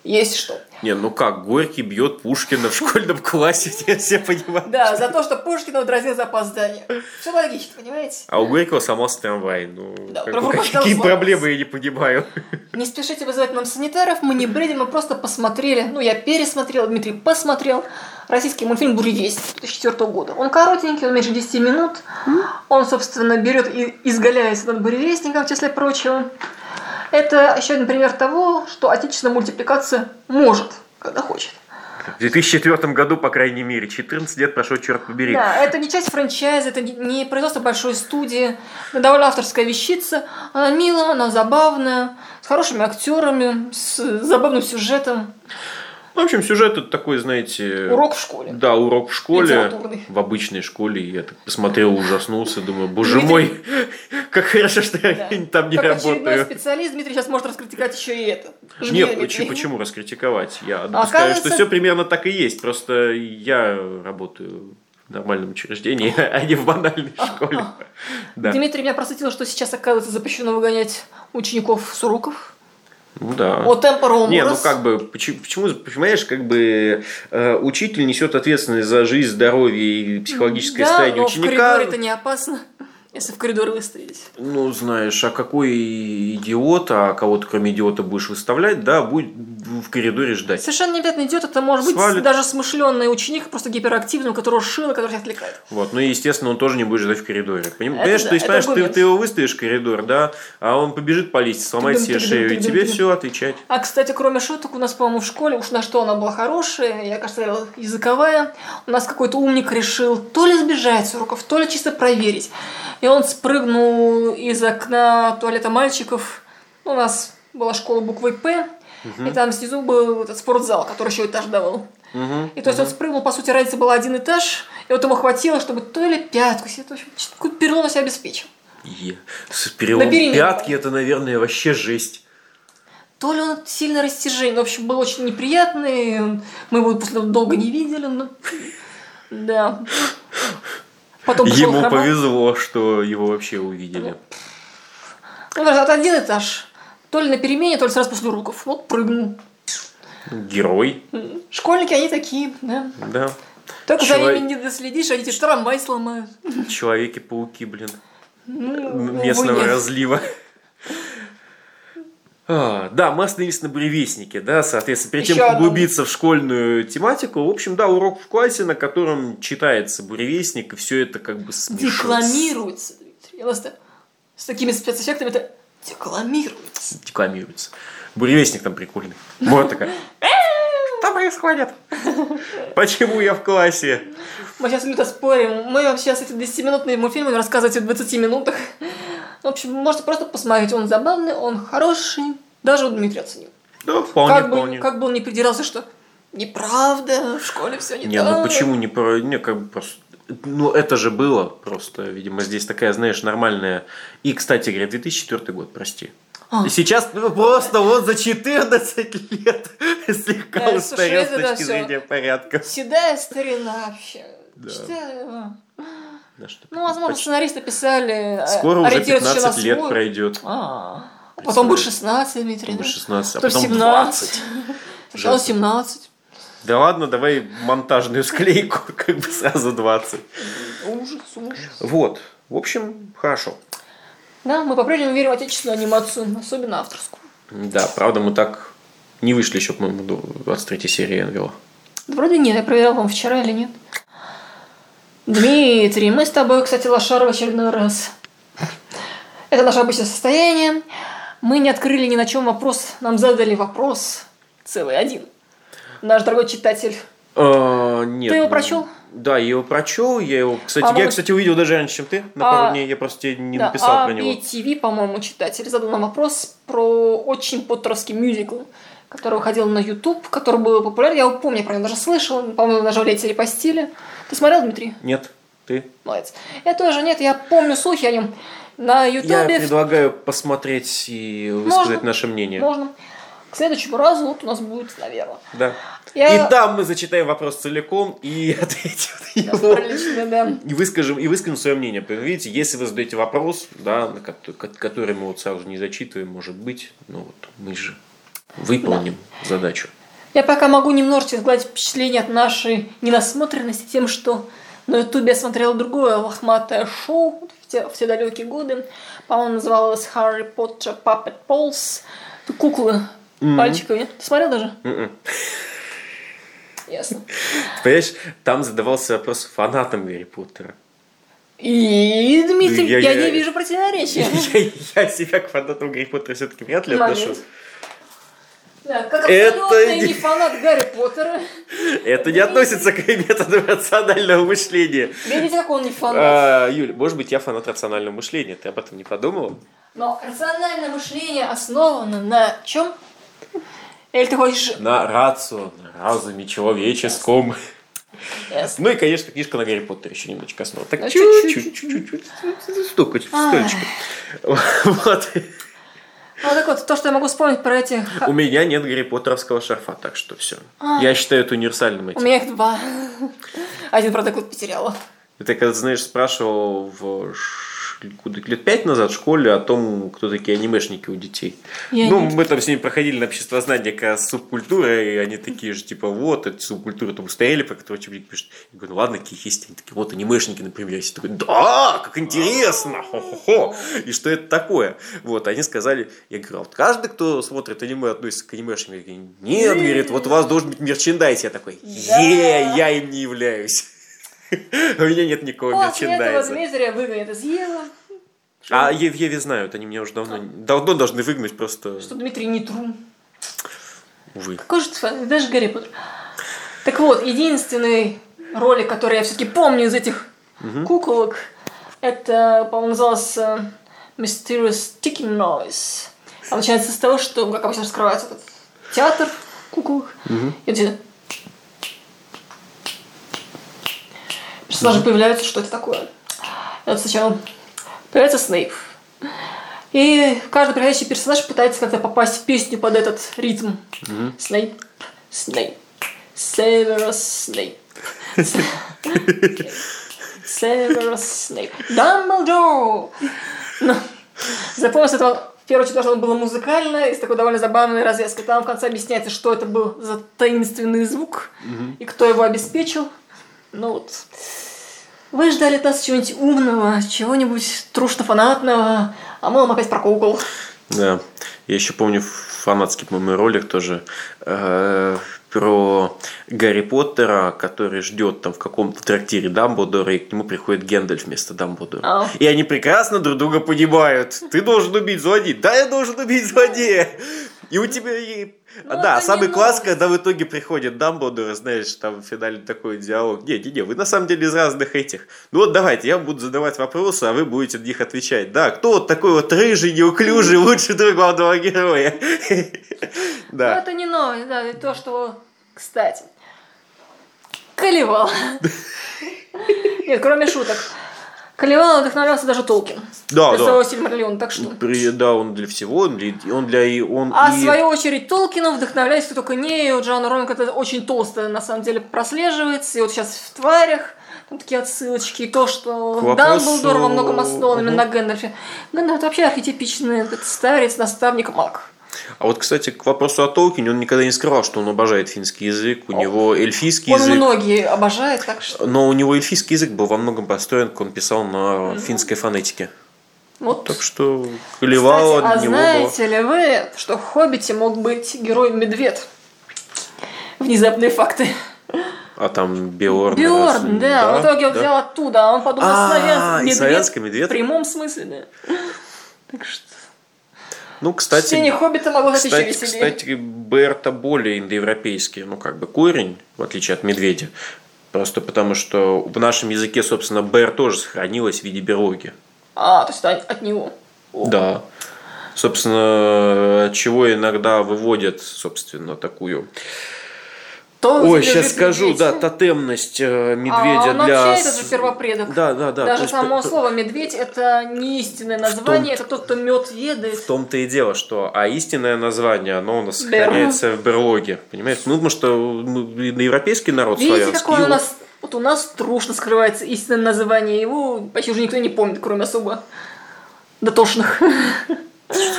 Есть что. Не, ну как, Горький бьет Пушкина в школьном классе, *laughs* я все понимаю. Да, за то, что Пушкина дразнил за опоздание. Все логично, понимаете? А у Горького сломался трамвай. Ну, Да, как какие сломался. проблемы я не понимаю. Не спешите вызывать нам санитаров, мы не бредим, мы просто посмотрели, ну я пересмотрел, Дмитрий посмотрел российский мультфильм «Буревестник» 2004 года. Он коротенький, он меньше 10 минут. Он, собственно, берет и изгаляется над буревестником, в числе прочего. Это еще один пример того, что отечественная мультипликация может, когда хочет. В 2004 году, по крайней мере, 14 лет прошло, черт побери. Да, это не часть франчайза, это не- производство большой студии. Довольно авторская вещица. Она милая, она забавная, с хорошими актерами, с забавным сюжетом. В общем, сюжет это такой, знаете... Урок в школе. Да, урок в школе, в обычной школе. Я так посмотрел, ужаснулся, думаю, боже Дмитрий- мой, как хорошо, что я Да. *laughs* там не как работаю. специалист, Дмитрий сейчас может раскритиковать еще и это. Нет, почему, почему раскритиковать? Я допускаю, А Оказывается- что все примерно так и есть. Просто я работаю в нормальном учреждении, *laughs* а не в банальной школе. *laughs* Да. Дмитрий меня просветил, что сейчас, оказывается, запрещено выгонять учеников с уроков. Ну да. От темпора Не, ну как бы, почему, понимаешь, как бы э, учитель несет ответственность за жизнь, здоровье и психологическое да, состояние но в ученика. коридоре это не опасно, *laughs* если в коридоре выстоять. Ну, знаешь, а какой идиот, а кого-то кроме идиота будешь выставлять, да, будет в коридоре ждать. Совершенно не обязательно идет, это может быть Свалит. даже смышленный ученик, просто гиперактивный, у которого шило, который отвлекает. Вот, ну и, естественно, он тоже не будет ждать в коридоре. Понимаешь, да, это понимаешь, ты, ты его выставишь в коридор, да, а он побежит по листья, сломает себе шею, и тебе все отвечать. А, кстати, кроме шуток, у нас, по-моему, в школе, уж на что она была хорошая, я, кажется, языковая, у нас какой-то умник решил то ли сбежать с уроков, то ли чисто проверить. И он спрыгнул из окна туалета мальчиков. У нас была школа буквой «П», и там снизу был этот спортзал, который еще этаж давал. Мгм. И то есть он спрыгнул, по сути, разница была один этаж, и вот ему хватило, чтобы то ли пятку себе, в общем, какую-то перелом себе обеспечил. Е. Перелом На периметр. пятки это, наверное, вообще жесть. То ли он сильно растяжение. В общем, был очень неприятный. Мы его после этого долго не видели. Но... Да. Потом Ему повезло, что его вообще увидели. Ну, вот один этаж. То ли на перемене, то ли сразу после уроков. Вот прыгнул. Герой, Школьники, они такие, да. да. Только за Человек- ними не доследишь, они тебе трамвай сломают. Человеки-пауки, блин. Ну, местного разлива. А, да, мы остановились на буревестнике, да, соответственно, перед тем, Ещё как углубиться в школьную тематику, в общем, да, урок в классе, на котором читается буревестник, и все это как бы смешно. Декламируется, Дмитрий. С такими спецэффектами это декламируется. Декламируется. Буревестник там прикольный. Вот такая. Что происходит? Почему я в классе? Мы сейчас люто спорим. Мы вам сейчас эти 10-минутные мультфильмы рассказываете в 20 минутах. В общем, можете просто посмотреть. Он забавный, он хороший. Даже вот Дмитрий оценил. Да, вполне, как, бы, вполне. как бы он не придирался, что неправда, в школе все не, Не, так. ну почему не про... Не, как бы просто... Ну, это же было просто, видимо, здесь такая, знаешь, нормальная... И, кстати говоря, 2004 год, прости. А. Сейчас ну, просто вот за 14 лет *laughs* слегка Да, устарел слушай, с точки зрения порядка. Седая старина вообще. Да. Седая. Да, что Ну, возможно, почти- сценаристы писали, э, Скоро уже ориентируясь еще на 15 лет свой. пройдет. А, а потом будет 16, Дмитрий. да? 16, а Потом потом 17. 20. Сначала Жесть. 17. Да ладно, давай монтажную *laughs* склейку, как бы сразу 20. Ужас, ужас. Вот. В общем, хорошо. Да, мы по-прежнему верим в отечественную анимацию, особенно авторскую. Да, правда, мы так не вышли еще, по-моему, до 23 серии Энвилла. Да вроде нет, я проверял вам вчера или нет. Дмитрий, мы с тобой, кстати, лошары в очередной раз. Это наше обычное состояние. Мы не открыли ни на чем вопрос. Нам задали вопрос целый один. Наш дорогой читатель. А, нет. Ты его ну, прочел? Да, я его прочел. Я его, кстати, А я, кстати, увидел даже раньше, чем ты на А, пару дней. Я просто не Да, написал а про него. BTV, по-моему, читатель задал нам вопрос про очень поттерский мюзикл, который выходил на YouTube, который был популярен. Я его помню, я про него даже слышал. По-моему, даже в лете репостили. Ты смотрел, Дмитрий? Нет, ты? Молодец. Я тоже нет, я помню слухи о нем. На Я Ютубе предлагаю посмотреть и высказать наше мнение. можно. К следующему разу вот у нас будет, наверное. Да. Я- И там мы зачитаем вопрос целиком и *laughs* ответим на его. Прилично, да. И выскажем, и выскажем свое мнение. Видите, если вы задаете вопрос, да, который мы вот сразу же не зачитываем, может быть, ну вот мы же выполним задачу. Я пока могу немножечко сгладить впечатление от нашей ненасмотренности тем, что на Ютубе я смотрела другое лохматое шоу в те, в те далекие годы. По-моему, называлось Harry Potter Puppet Pulse. Куклы пальчиковые. Ты смотрел даже? Мгм. Ясно. Понимаешь, там задавался вопрос фанатам Гарри Поттера. И, Дмитрий, Я- я, я- не вижу противоречия. *laughs* Я, я себя к фанатам Гарри Поттера все-таки вряд ли Молодец. отношу. Да, как Это не- фанат Гарри Поттера. Это не относится к методу рационального мышления. Видите, как он не фанат. А, Юля, может быть, я фанат рационального мышления. Ты об этом не подумала? Но рациональное мышление основано на чем? Или ты хочешь... На рацию, на разуме человеческом. Ясно. Ну и, конечно, книжка на Гарри Поттере еще немножечко основа. Так Ну, чуть-чуть, чуть-чуть, столько, столечко. Вот. Ну так вот, то, что я могу вспомнить про эти... У меня нет Гарри Поттеровского шарфа, так что все. Я считаю это универсальным У этим. меня их два. Один, правда, год потеряла. Это когда, знаешь, спрашивал в куда- лет пять назад в школе о том, кто такие анимешники у детей. Я ну, нет. мы там с ними проходили на обществознание как раз субкультура, и они такие же, типа, вот, эти субкультуры там стояли, про которые учебник пишет. Я говорю, ну ладно, какие есть, они такие, вот анимешники, например. Я такой, да, как интересно, хо-хо-хо. И что это такое? Вот, они сказали, я говорю, а вот каждый, кто смотрит аниме, относится к анимешникам? Нет, говорит, вот у вас должен быть мерчендайз. Я такой, е, я им не являюсь. *laughs* У меня нет никакого После этого. Дмитрия выгонят из Ева. А в Еве знают, они меня уже давно, давно должны выгнать, просто, Что Дмитрий не трун. увы. Какой же? Даже Гарри Поттер. Так вот, единственный ролик, который я все-таки помню из этих куколок, это, по-моему, назывался Mysterious Ticking Noise. А начинается с того, что, как обычно, раскрывается этот театр куколок. И вот Персонажи появляются, что это такое. И вот сначала появляется Снейп. И каждый приходящий персонаж пытается как-то попасть в песню под этот ритм. Снейп, Снейп, Северус Снейп. Северус Снейп. Дамблдор! Запомнил с этого в первую очередь, потому что оно было музыкальное, и с такой довольно забавной развязкой. Там в конце объясняется, что это был за таинственный звук, и кто его обеспечил. Ну вот. Вы ждали от нас чего-нибудь умного, чего-нибудь трушно-фанатного, а мы вам опять про кукол. Да. Я еще помню фанатский, по-моему, ролик тоже э, про Гарри Поттера, который ждет там в каком-то трактире Дамблдора, и к нему приходит Гендальф вместо Дамблдора. А. И они прекрасно друг друга понимают. Ты должен убить злодея. Да, я должен убить злодея. И у тебя... и- Ну, да, самый не класс, когда в итоге приходит Дамблдор, и, знаешь, там в финале такой диалог. Не, не, не, вы на самом деле из разных этих. Ну вот давайте, я буду задавать вопросы, а вы будете на них отвечать. Да, кто вот такой вот рыжий, неуклюжий, *laughs* лучший друг главного героя? *laughs* Ну, Да. это не новость, да, это то, что... Кстати, Колевал. *laughs* Нет, кроме шуток. Колевал вдохновлялся даже Толкин. Да, Для да. своего Сильмариллиона, так что... При- Да, он для всего, он для, он для и он А и... в свою очередь Толкином вдохновляясь кто только не, у Джона Роминга это очень толсто на самом деле прослеживается. И вот сейчас в «Тварях» там такие отсылочки, и то, что К вопросу- Дамблдор во многом основан именно Мгм. на Гэндальфе. Гэндальф это вообще архетипичный этот старец, наставник, маг. А вот, кстати, к вопросу о Толкине, он никогда не скрывал, что он обожает финский язык, у него эльфийский Он язык. многие обожает, так что... Но у него эльфийский язык был во многом построен, как он писал на финской фонетике. Вот. Так что колевало Кстати, а него было. знаете ли вы, что в «Хоббите» мог быть герой-медведь? Внезапные факты. А там Биорн. Биорн, раз- да, в итоге он да. взял оттуда, а он подумал, А, славянский медведь. славянский медведь? В прямом смысле, да. Так что... Ну, кстати, Чтение «Хоббита» могло еще Кстати, веселее. кстати, Берта более индоевропейский, ну, как бы корень, в отличие от медведя. Просто потому, что в нашем языке, собственно, Бер тоже сохранилась в виде берлоги. А, то есть это от него. О. Да. Собственно, от чего иногда выводят, собственно, такую... То, Ой, сейчас скажу, медведь. да, тотемность э, А медведя он для... вообще это же первопредок. Да, да, да. Даже есть само п- слово «медведь» это не истинное название, это тот, кто мед ведает. В том-то и дело, что а истинное название, оно у нас сохраняется в берлоге. Понимаете? Ну, потому что ну, на европейский народ Видите, славянский. какое у нас... Вот у нас трушно скрывается истинное название. Его почти уже никто не помнит, кроме особо дотошных.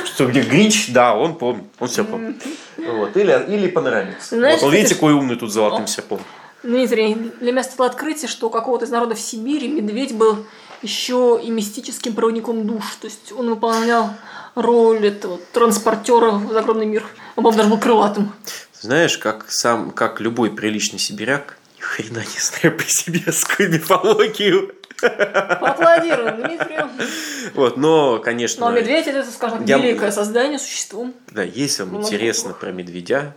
Что где Гринч, да, он помнит, он все помнит. Вот. Или, или Панорамикс. Знаешь, вот, он, видите, какой умный тут золотым серпом. Дмитрий, для меня стало открытие, что у какого-то из народов Сибири медведь был еще и мистическим проводником душ. То есть он выполнял роль этого транспортера в загробный мир. Он, по-моему, даже был крылатым. Знаешь, как сам, как любой приличный сибиряк, ни хрена не знаю про сибирскую мифологию. Поаплодируем Дмитрию. Вот, но, конечно, а медведь это, скажем Я- великое создание, существо. да, если вам Ну, интересно про медведя,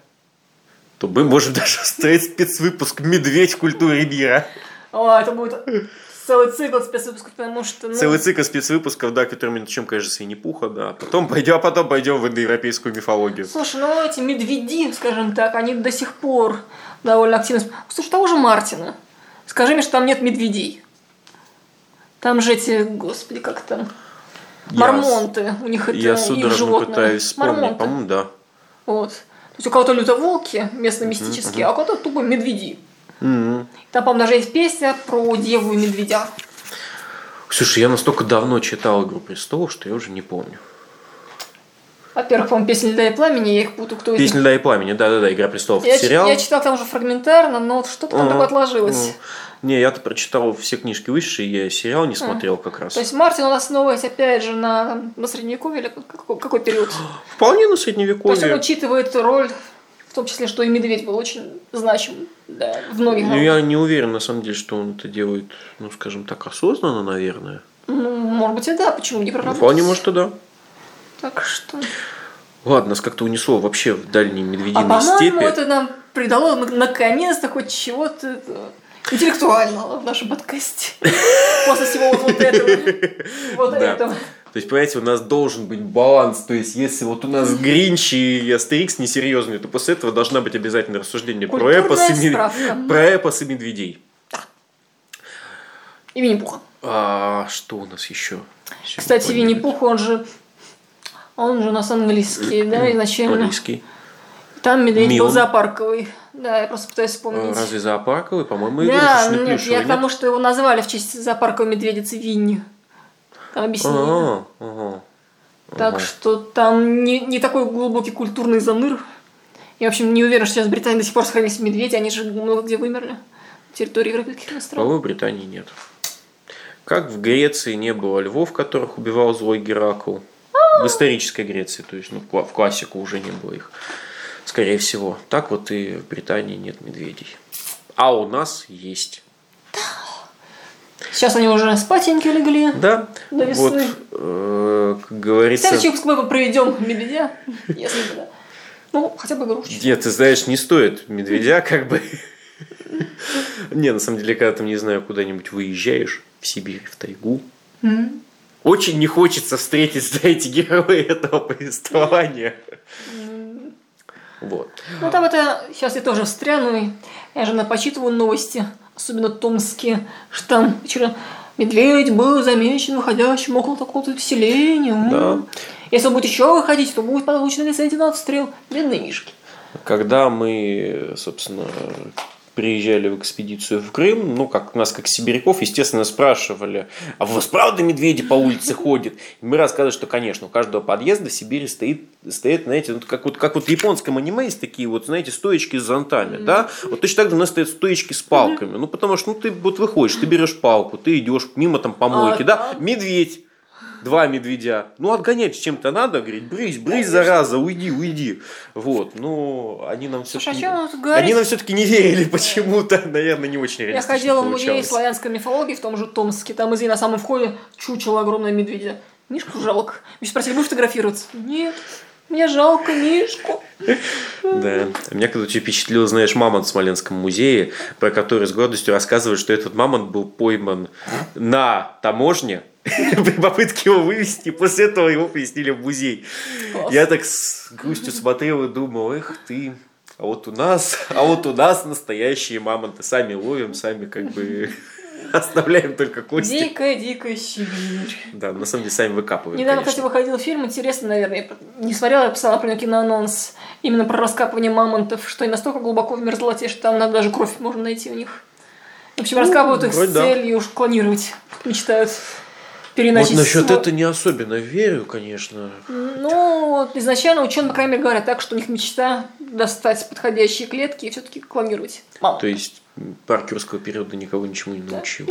то мы можем даже устроить спецвыпуск «Медведь в культуре мира». О, это будет целый цикл спецвыпусков, потому что... Ну, Целый цикл спецвыпусков, да, которыми начнем, конечно, с Винни-Пуха, да. Потом пойдем, а потом пойдем в индоевропейскую мифологию. Слушай, ну эти медведи, скажем так, они до сих пор довольно активно... Слушай, того же Мартина. Скажи мне, что там нет медведей. Там же эти, господи, как там... Я Мормонты. У них это Я судорожно животное. пытаюсь вспомнить, по-моему, да. Вот. То есть у кого-то лютоволки, местно-мистические, а у кого-то тупо медведи. Мгм. Там, по-моему, даже есть песня про деву и медведя. Слушай, я настолько давно читал «Игру престолов», что я уже не помню. Во-первых, по-моему, песня «Льда и пламени», я их путаю, кто из «Песня них. «Да и пламени», да-да-да, «Игра престолов» Я, сериал. я читал там уже фрагментарно, но вот что-то там Ага, такое отложилось. ага. Не, я-то прочитал все книжки высшие, я сериал не смотрел как раз. То есть Мартин у нас основывается опять же на, на средневековье или какой, какой период? *gasps* Вполне на То есть он средневековье. учитывает роль, в том числе, что и медведь был очень значим да, в многих Ну, я не уверен, на самом деле, что он это делает, ну, скажем так, осознанно, наверное. Ну, может быть, и да, почему не Ну, проработать? Вполне может и да. Так что... Ладно, нас как-то унесло вообще в дальние А медвединые по-моему, степи. это нам придало на- наконец-то хоть чего-то интеллектуального в нашем подкасте. После всего вот, этого. *laughs* Вот Да. этого. То есть, понимаете, у нас должен быть баланс. То есть, если вот у нас Гринч и Астерикс несерьезные, то после этого должна быть обязательно рассуждение про эпос, и, про эпос и медведей. И Винни-Пуха. А что у нас еще? Кстати, Винни-Пух, он же... Он же у нас английский, да, *clears throat* изначально. Английский. Там медведь был Милан. зоопарковый. Да, я просто пытаюсь А, вспомнить. Разве зоопарковый? По-моему, Да, игрушечный ну нет, плюшевый, я к тому, что его назвали в честь зоопарковой медведицы Винни. Там объяснили. А, ага. Так Ага. что там не, не такой глубокий культурный заныр. Я, в общем, не уверен, что сейчас в Британии до сих пор сохранились медведи, они же много где вымерли. На территории Европейских островов. По-моему, в Британии нет. Как в Греции не было львов, которых убивал злой Геракл. В исторической Греции, то есть ну, в классику уже не было их. Скорее всего. Так вот и в Британии нет медведей. А у нас есть. Сейчас они уже спатеньки легли. Да, До весны. вот, э, как говорится... Следующий выпуск мы проведем медведя, если бы, да. Ну, хотя бы игрушечку. Нет, ты знаешь, не стоит медведя, как бы. Не, на самом деле, когда ты, не знаю, куда-нибудь выезжаешь, в Сибирь, в тайгу, очень не хочется встретить, знаете, героя этого повествования. Вот. Ну, там это... Сейчас я тоже встряну. и Я же почитываю новости, особенно томские, что там вчера медведь был замечен выходящим около такого-то селения. М. Да. Если он будет еще выходить, то будет получен лицензия на отстрел. Бедные мишки. Когда мы, собственно, приезжали в экспедицию в Крым, ну, как нас, как сибиряков, естественно, спрашивали, а у вас правда медведи по улице ходят? И мы рассказывали, что, конечно, у каждого подъезда в Сибири стоит, стоит знаете, ну, как, вот, как вот в японском аниме есть такие вот, знаете, стоечки с зонтами, да? Вот точно так же у нас стоят стоечки с палками. Ну, потому что, ну, ты вот выходишь, ты берешь палку, ты идешь мимо там помойки, А, да? а. Медведь. Два медведя. Ну, отгонять чем-то надо, говорит, брысь, брысь, зараза, уйди, уйди. Вот, ну, они нам а все-таки... говорить? Они нам все-таки не верили почему-то, *laughs* наверное, не очень Я ходила в музей славянской мифологии в том же Томске. Там, извини, на самом входе чучело огромное медведя. Мишку жалко. Меня спросили, будешь фотографироваться? Нет. Мне жалко Мишку. Да. Меня когда впечатлил, знаешь, мамонт в Смоленском музее, про который с гордостью рассказывают, что этот мамонт был пойман на таможне *laughs* при попытке его вывести, и после этого его пояснили в музей. Я так с грустью смотрел и думал, эх ты, а вот у нас, а вот у нас настоящие мамонты. Сами ловим, сами как бы *laughs* оставляем только кости. Дикая-дикая Сибирь. Да, на самом деле сами выкапываем, Недавно, кстати, выходил фильм, интересно, наверное, не смотрела, я писала про него киноанонс, именно про раскапывание мамонтов, что они настолько глубоко в мерзлоте, что там надо даже кровь можно найти у них. В общем, раскапывают их с Ну, целью уж клонировать, мечтают Вот переносить. насчет свой- это не особенно верю, конечно. Ну, вот изначально ученые, по крайней мере, говорят так, что у них мечта достать подходящие клетки и все-таки клонировать мамонтов. То есть м, парк юрского периода никого ничему не научил.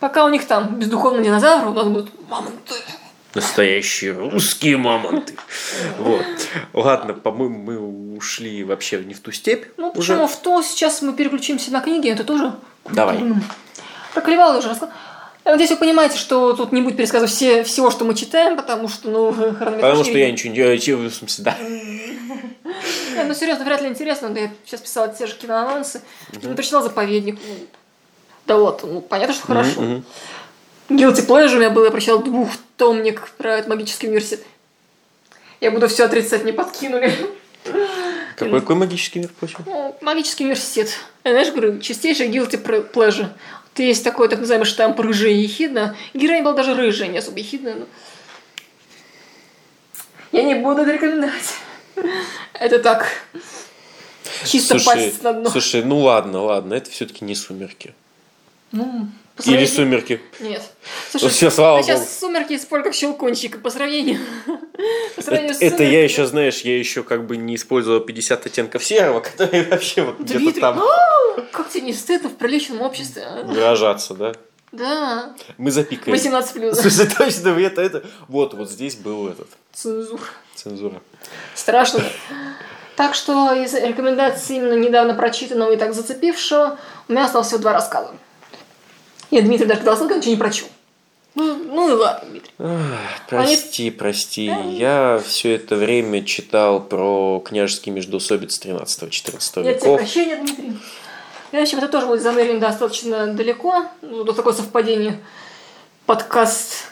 Пока у них там бездуховный динозавр, у нас будут мамонты. Настоящие русские мамонты. Вот. Ладно, по-моему, мы ушли вообще не в ту степь. Ну, уже. почему в то сейчас мы переключимся на книги, это тоже Давай. Про Калевала уже рассказал. Надеюсь, вы понимаете, что тут не будет пересказывать все, всего, что мы читаем, потому что, ну, хронометраж Потому что я ничего не делаю, в смысле, да. *laughs* Ну, серьезно, вряд ли интересно. Да я сейчас писала те же киноанонсы. Ну, прочитал «Заповедник». Да вот, ну, понятно, что хорошо. Guilty Pleasure у меня был, я прочитал двухтомник про этот магический университет. Я буду все отрицать, не подкинули. Какой, какой магический мир, впрочем? Ну, магический университет. Я, знаешь, говорю, чистейший guilty pleasure. Есть такой так называемый штамп рыжая и ехидна. Героиня была даже рыжая, не особо ехидная. но- Я не буду это рекомендовать. Это так. Чисто Слушай, пасть на дно. слушай, ну ладно, ладно, это все-таки не сумерки. Ну, по Или сравнению- сумерки. Нет. Ну, всё, слава сейчас богу. сумерки спорь как щелкунчик по сравнению. *laughs* По Это, сравнению с это я еще, знаешь, я еще как бы не использовал 50 оттенков серого, *laughs* которые вообще вот где-то там а, как тебе не стыдно в приличном обществе? а? выражаться, да? Да. Мы запикаем. 18 плюс. *laughs* Слушай, точно, это, это. Вот, вот здесь был этот Цензура. цензура. Страшно. Так что из рекомендаций именно недавно прочитанного и так зацепившего, у меня осталось всего два рассказа. Я Дмитрий даже когда сказал, ничего не прочел. Ну, ну и ладно, Дмитрий. Ах, Прости, прости. Я все это время читал про княжеский междоусобиц 13-14 Я тебе веков. прощения, Дмитрий. В общем, это тоже будет занырен достаточно далеко. Ну, вот такое совпадение. Подкаст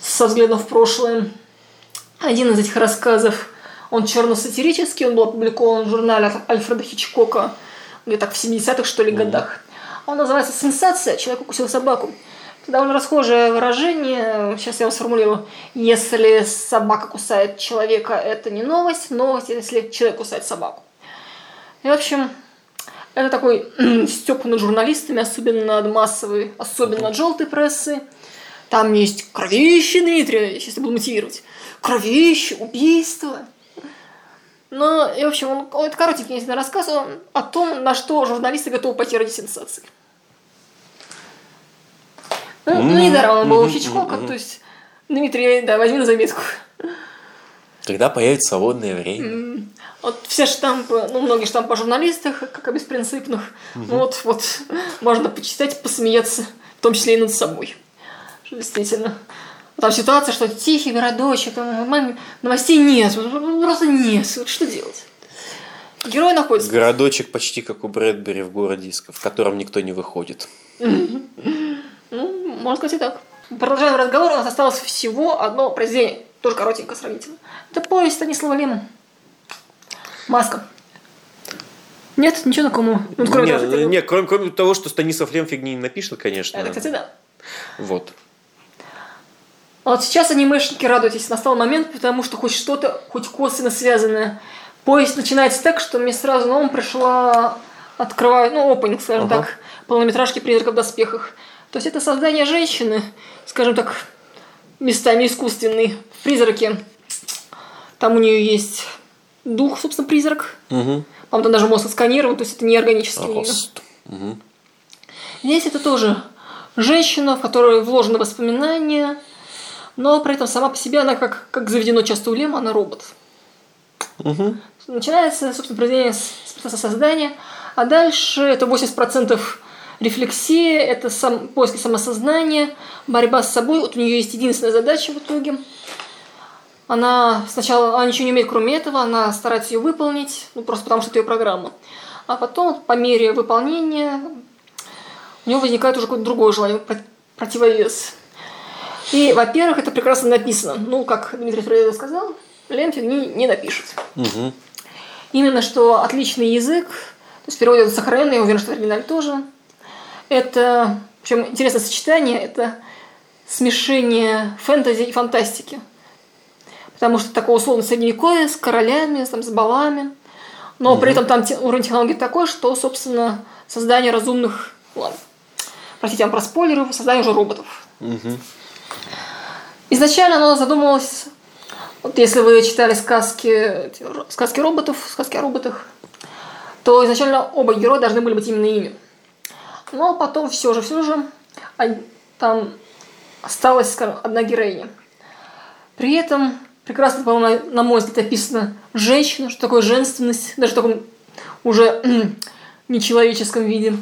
со взглядом в прошлое. Один из этих рассказов, он черно-сатирический, он был опубликован в журнале Альфреда Хичкока где-то так в 70-х, что ли, годах. Он называется «Сенсация. Человек укусил собаку». Это довольно расхожее выражение. Сейчас я его сформулирую. Если собака кусает человека, это не новость. Новость, если человек кусает собаку. И, в общем, это такой *clears throat* степ над журналистами, особенно над массовой, особенно над желтой прессы. Там есть кровище, Дмитрий, я сейчас буду мотивировать. Кровище, убийство. Ну, и, в общем, он, это коротенький рассказ он о том, на что журналисты готовы пойти ради сенсации. Ну, ну, недаром он был у Хичкока, то есть, Дмитрий, да, возьми на заметку. Когда появится свободное время. Вот все штампы, ну, многие штампы о журналистах, как о беспринципных. Ну, вот, вот, можно почитать, посмеяться, в том числе и над собой. Что действительно. Там ситуация, что тихий городочек, там, маме, новостей нет, просто нет. Что делать? Герой находится. Городочек почти как у Брэдбери в городе Иска, в котором никто не выходит. Ну, *laughs* можно сказать и так. Продолжаем разговор, у нас осталось всего одно произведение. Тоже коротенько сравнительно. Это повесть Станислава Лема. Маска. Нет, ничего знакомого. Ну, кроме не, того, что ты- не, кроме, кроме того, что Станислав Лем фигни не напишет, конечно. Это, кстати, да. Вот. А Вот сейчас анимешники радуйтесь, настал момент, потому что хоть что-то, хоть косвенно связанное. Поезд начинается так, что мне сразу на ум пришла, открываю, ну, опенинг, скажем Ага. так, полнометражки «Призрака в доспехах». То есть это создание женщины, скажем так, местами искусственный, в призраке. Там у нее есть дух, собственно, призрак. Угу. По-моему, там даже мозг сканирован, то есть это не органический. Рост. Мгм. Здесь это тоже женщина, в которой вложены воспоминания, но при этом сама по себе она, как, как заведено часто у Лема, она робот. Мгм. Начинается, собственно, произведение с с процесса создания, а дальше это 80% рефлексия, это сам, поиски самосознания, борьба с собой. Вот у нее есть единственная задача в итоге. Она сначала она ничего не умеет, кроме этого, она старается ее выполнить, ну, просто потому что это ее программа. А потом, по мере выполнения, у нее возникает уже какое-то другое желание, про- противовес. И, во-первых, это прекрасно написано. Ну, как Дмитрий Фрейдов сказал, Лем фигни не напишет. Мгм. Именно что отличный язык, то есть это сохраненный, я уверен, что в оригинале тоже. Это, причем интересное сочетание, это смешение фэнтези и фантастики. Потому что такое условно средневековье с королями, там, с балами. Но при этом там уровень технологий такой, что, собственно, создание разумных... Ладно. Простите, я вам проспойлерю, создание уже роботов. Мгм. Изначально оно задумывалось, вот если вы читали сказки, сказки роботов, сказки о роботах, то изначально оба героя должны были быть именно ими. Но потом все же, все же, од- там осталась, скажем, одна героиня. При этом прекрасно, по-моему, на мой взгляд, описана женщина, что такое женственность, даже в таком уже нечеловеческом виде.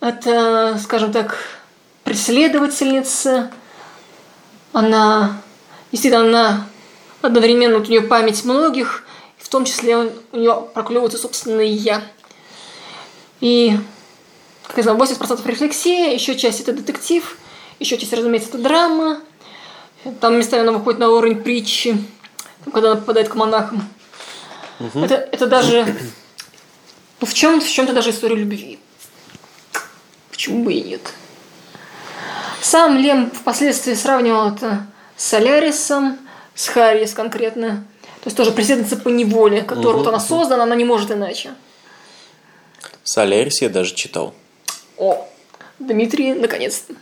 Это, скажем так, преследовательница. Она, действительно, она одновременно, вот у нее память многих, в том числе у нее проклевывается собственное «я». И, как я сказала, 80% рефлексия, еще часть это детектив, еще часть, разумеется, это драма. Там местами она выходит на уровень притчи, когда она попадает к монахам. Угу. Это, это даже *clears throat* ну, в чем-то, в чем-то даже история любви. Почему бы и нет? Сам Лем впоследствии сравнивал это с Солярисом, с Харрис конкретно. То есть тоже преследоваться по неволе, которую угу. вот она создана, она не может иначе. Солярис я даже читал. О, Дмитрий, наконец-то.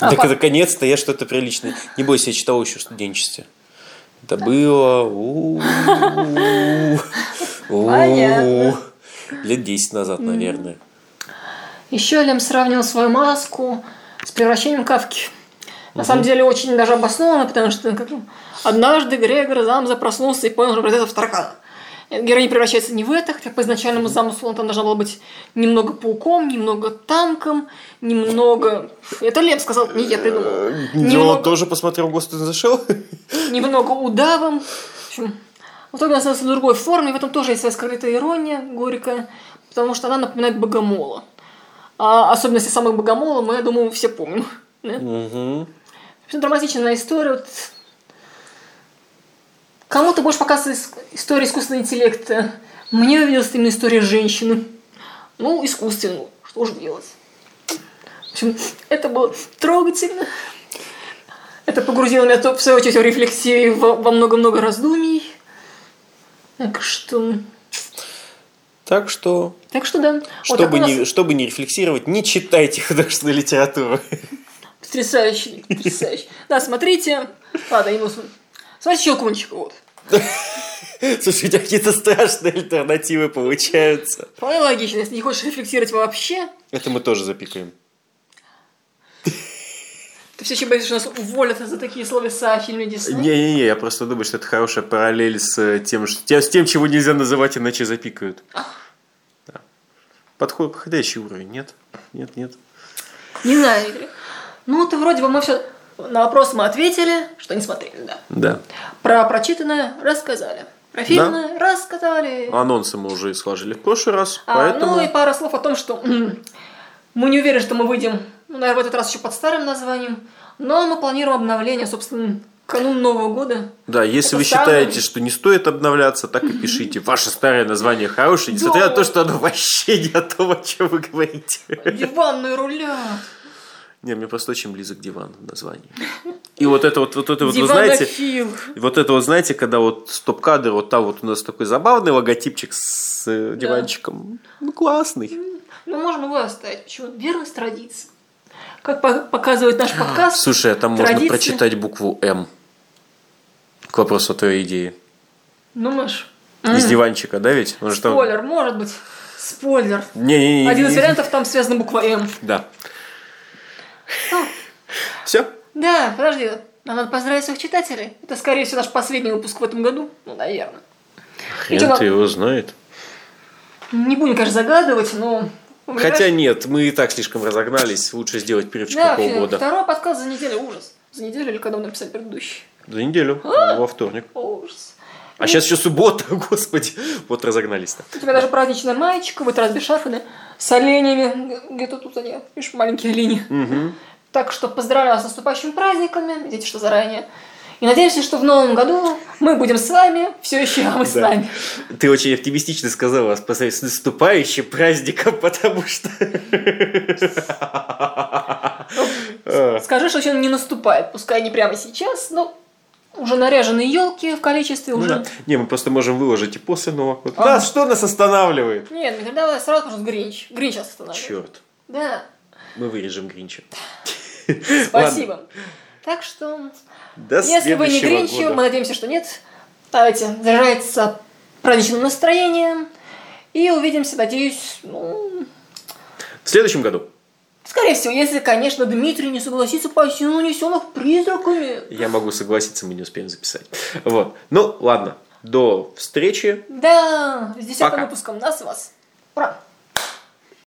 А, так по... наконец-то я что-то приличное. Не бойся, я читал еще в студенчестве. Это было... Лет 10 назад, наверное. Еще Лем сравнил свою маску с превращением Кавки. На угу. самом деле очень даже обоснованно, потому что как, однажды Грегор Замза проснулся и понял, что превратился в таракана. Героиня превращается не в это, хотя по изначальному замыслу она там должна была быть немного пауком, немного танком, немного... Это Лем сказал, не я придумал. Э, немного... Он тоже посмотрел the *laughs* Shell? Немного удавом. В общем, в итоге она становится в другой форме, в этом тоже есть своя скрытая ирония горькая, потому что она напоминает богомола. А особенности самых богомолов мы, я думаю, все помним. *laughs* Да? Угу. Драматичная история. Вот. Кому-то больше показывает история искусственного интеллекта. Мне увиделась именно история женщины. Ну, искусственно. Что же делать? В общем, это было трогательно. Это погрузило меня, в свою очередь, в рефлексию во много-много раздумий. Так что... Так что... Так что да. Чтобы, вот, не, нас... чтобы не рефлексировать, не читайте художественную литературу. Потрясающе, потрясающе. Да, смотрите. Ладно, не Смотрите Щелкунчик, вот. *laughs* Слушай, у тебя какие-то страшные альтернативы получаются. Вполне логично, если не хочешь рефлексировать вообще. Это мы тоже запикаем. Ты все еще боишься, что нас уволят за такие словеса в фильме Дисней? Не-не-не, я просто думаю, что это хорошая параллель с тем, что, с тем чего нельзя называть, иначе запикают. Да. Подход, подходящий уровень, нет? Нет, нет. Не знаю, Игорь. Ну, ты вроде бы мы все... На вопрос мы ответили, что не смотрели, да. Да. Про прочитанное рассказали. Про фильмы да. рассказали. Анонсы мы уже сложили в прошлый раз, а, поэтому... Ну и пара слов о том, что мы не уверены, что мы выйдем ну, наверное, в этот раз еще под старым названием. Но мы планируем обновление, собственно, канун Нового года. Да, если Это вы старый... считаете, что не стоит обновляться, так и пишите. Ваше старое название хорошее, несмотря на то, что оно вообще не о том, о чем вы говорите. Диванные руля. Не, мне просто очень близок диван в названии. И вот это вот, вот это вот, вы знаете, вот это вот, знаете, когда вот стоп-кадр, вот там вот у нас такой забавный логотипчик с э, диванчиком. Да. Ну, классный. Ну, можно его оставить. Почему? Верность традиции как показывает наш подкаст. Слушай, а там традиции... можно прочитать букву М. К вопросу о твоей идее. Думаешь? Из диванчика, да ведь? Спойлер, там... может быть. Спойлер. Не-не-не. Один из вариантов там связана буква М. Да. Ну, Все? Да, подожди. Нам надо поздравить своих читателей. Это, скорее всего, наш последний выпуск в этом году. Ну, наверное. Хрен ты нам... его знает. Не будем, конечно, загадывать, но Хотя нет, мы и так слишком разогнались. Лучше сделать перерывчик да, полгода. Второй подкаст за неделю ужас. За неделю или когда мы написали предыдущий? За неделю. А? Во вторник. Ужас. А сейчас еще суббота, *laughs* господи. Вот разогнались-то. У тебя даже праздничная маечка, вот разбе шафы, да? С оленями. Где-то тут они, видишь, маленькие олени. Угу. Так что поздравляю с наступающими праздниками. Видите, что заранее. И надеемся, что в новом году мы будем с вами, все еще а мы да. с вами. Ты очень оптимистично сказала по с наступающим праздником, потому что... Ну, скажи, что он не наступает, пускай не прямо сейчас, но уже наряженные елки в количестве ну уже. Да. Не, мы просто можем выложить и после Нового года. Ага. Нас что нас останавливает? Нет, мы тогда сразу можно Гринч. Гринч останавливает. Черт. Да. Мы вырежем Гринча. *laughs* Спасибо. Так что до Если вы не Гринчи, мы надеемся, что нет. Давайте, заряжается праздничным настроением. И увидимся, надеюсь, ну... В следующем году. Скорее всего, если, конечно, Дмитрий не согласится пойти на унесенных призраками. Я могу согласиться, мы не успеем записать. Вот. Ну, ладно. До встречи. Да, с десятым выпуском нас вас. Ура!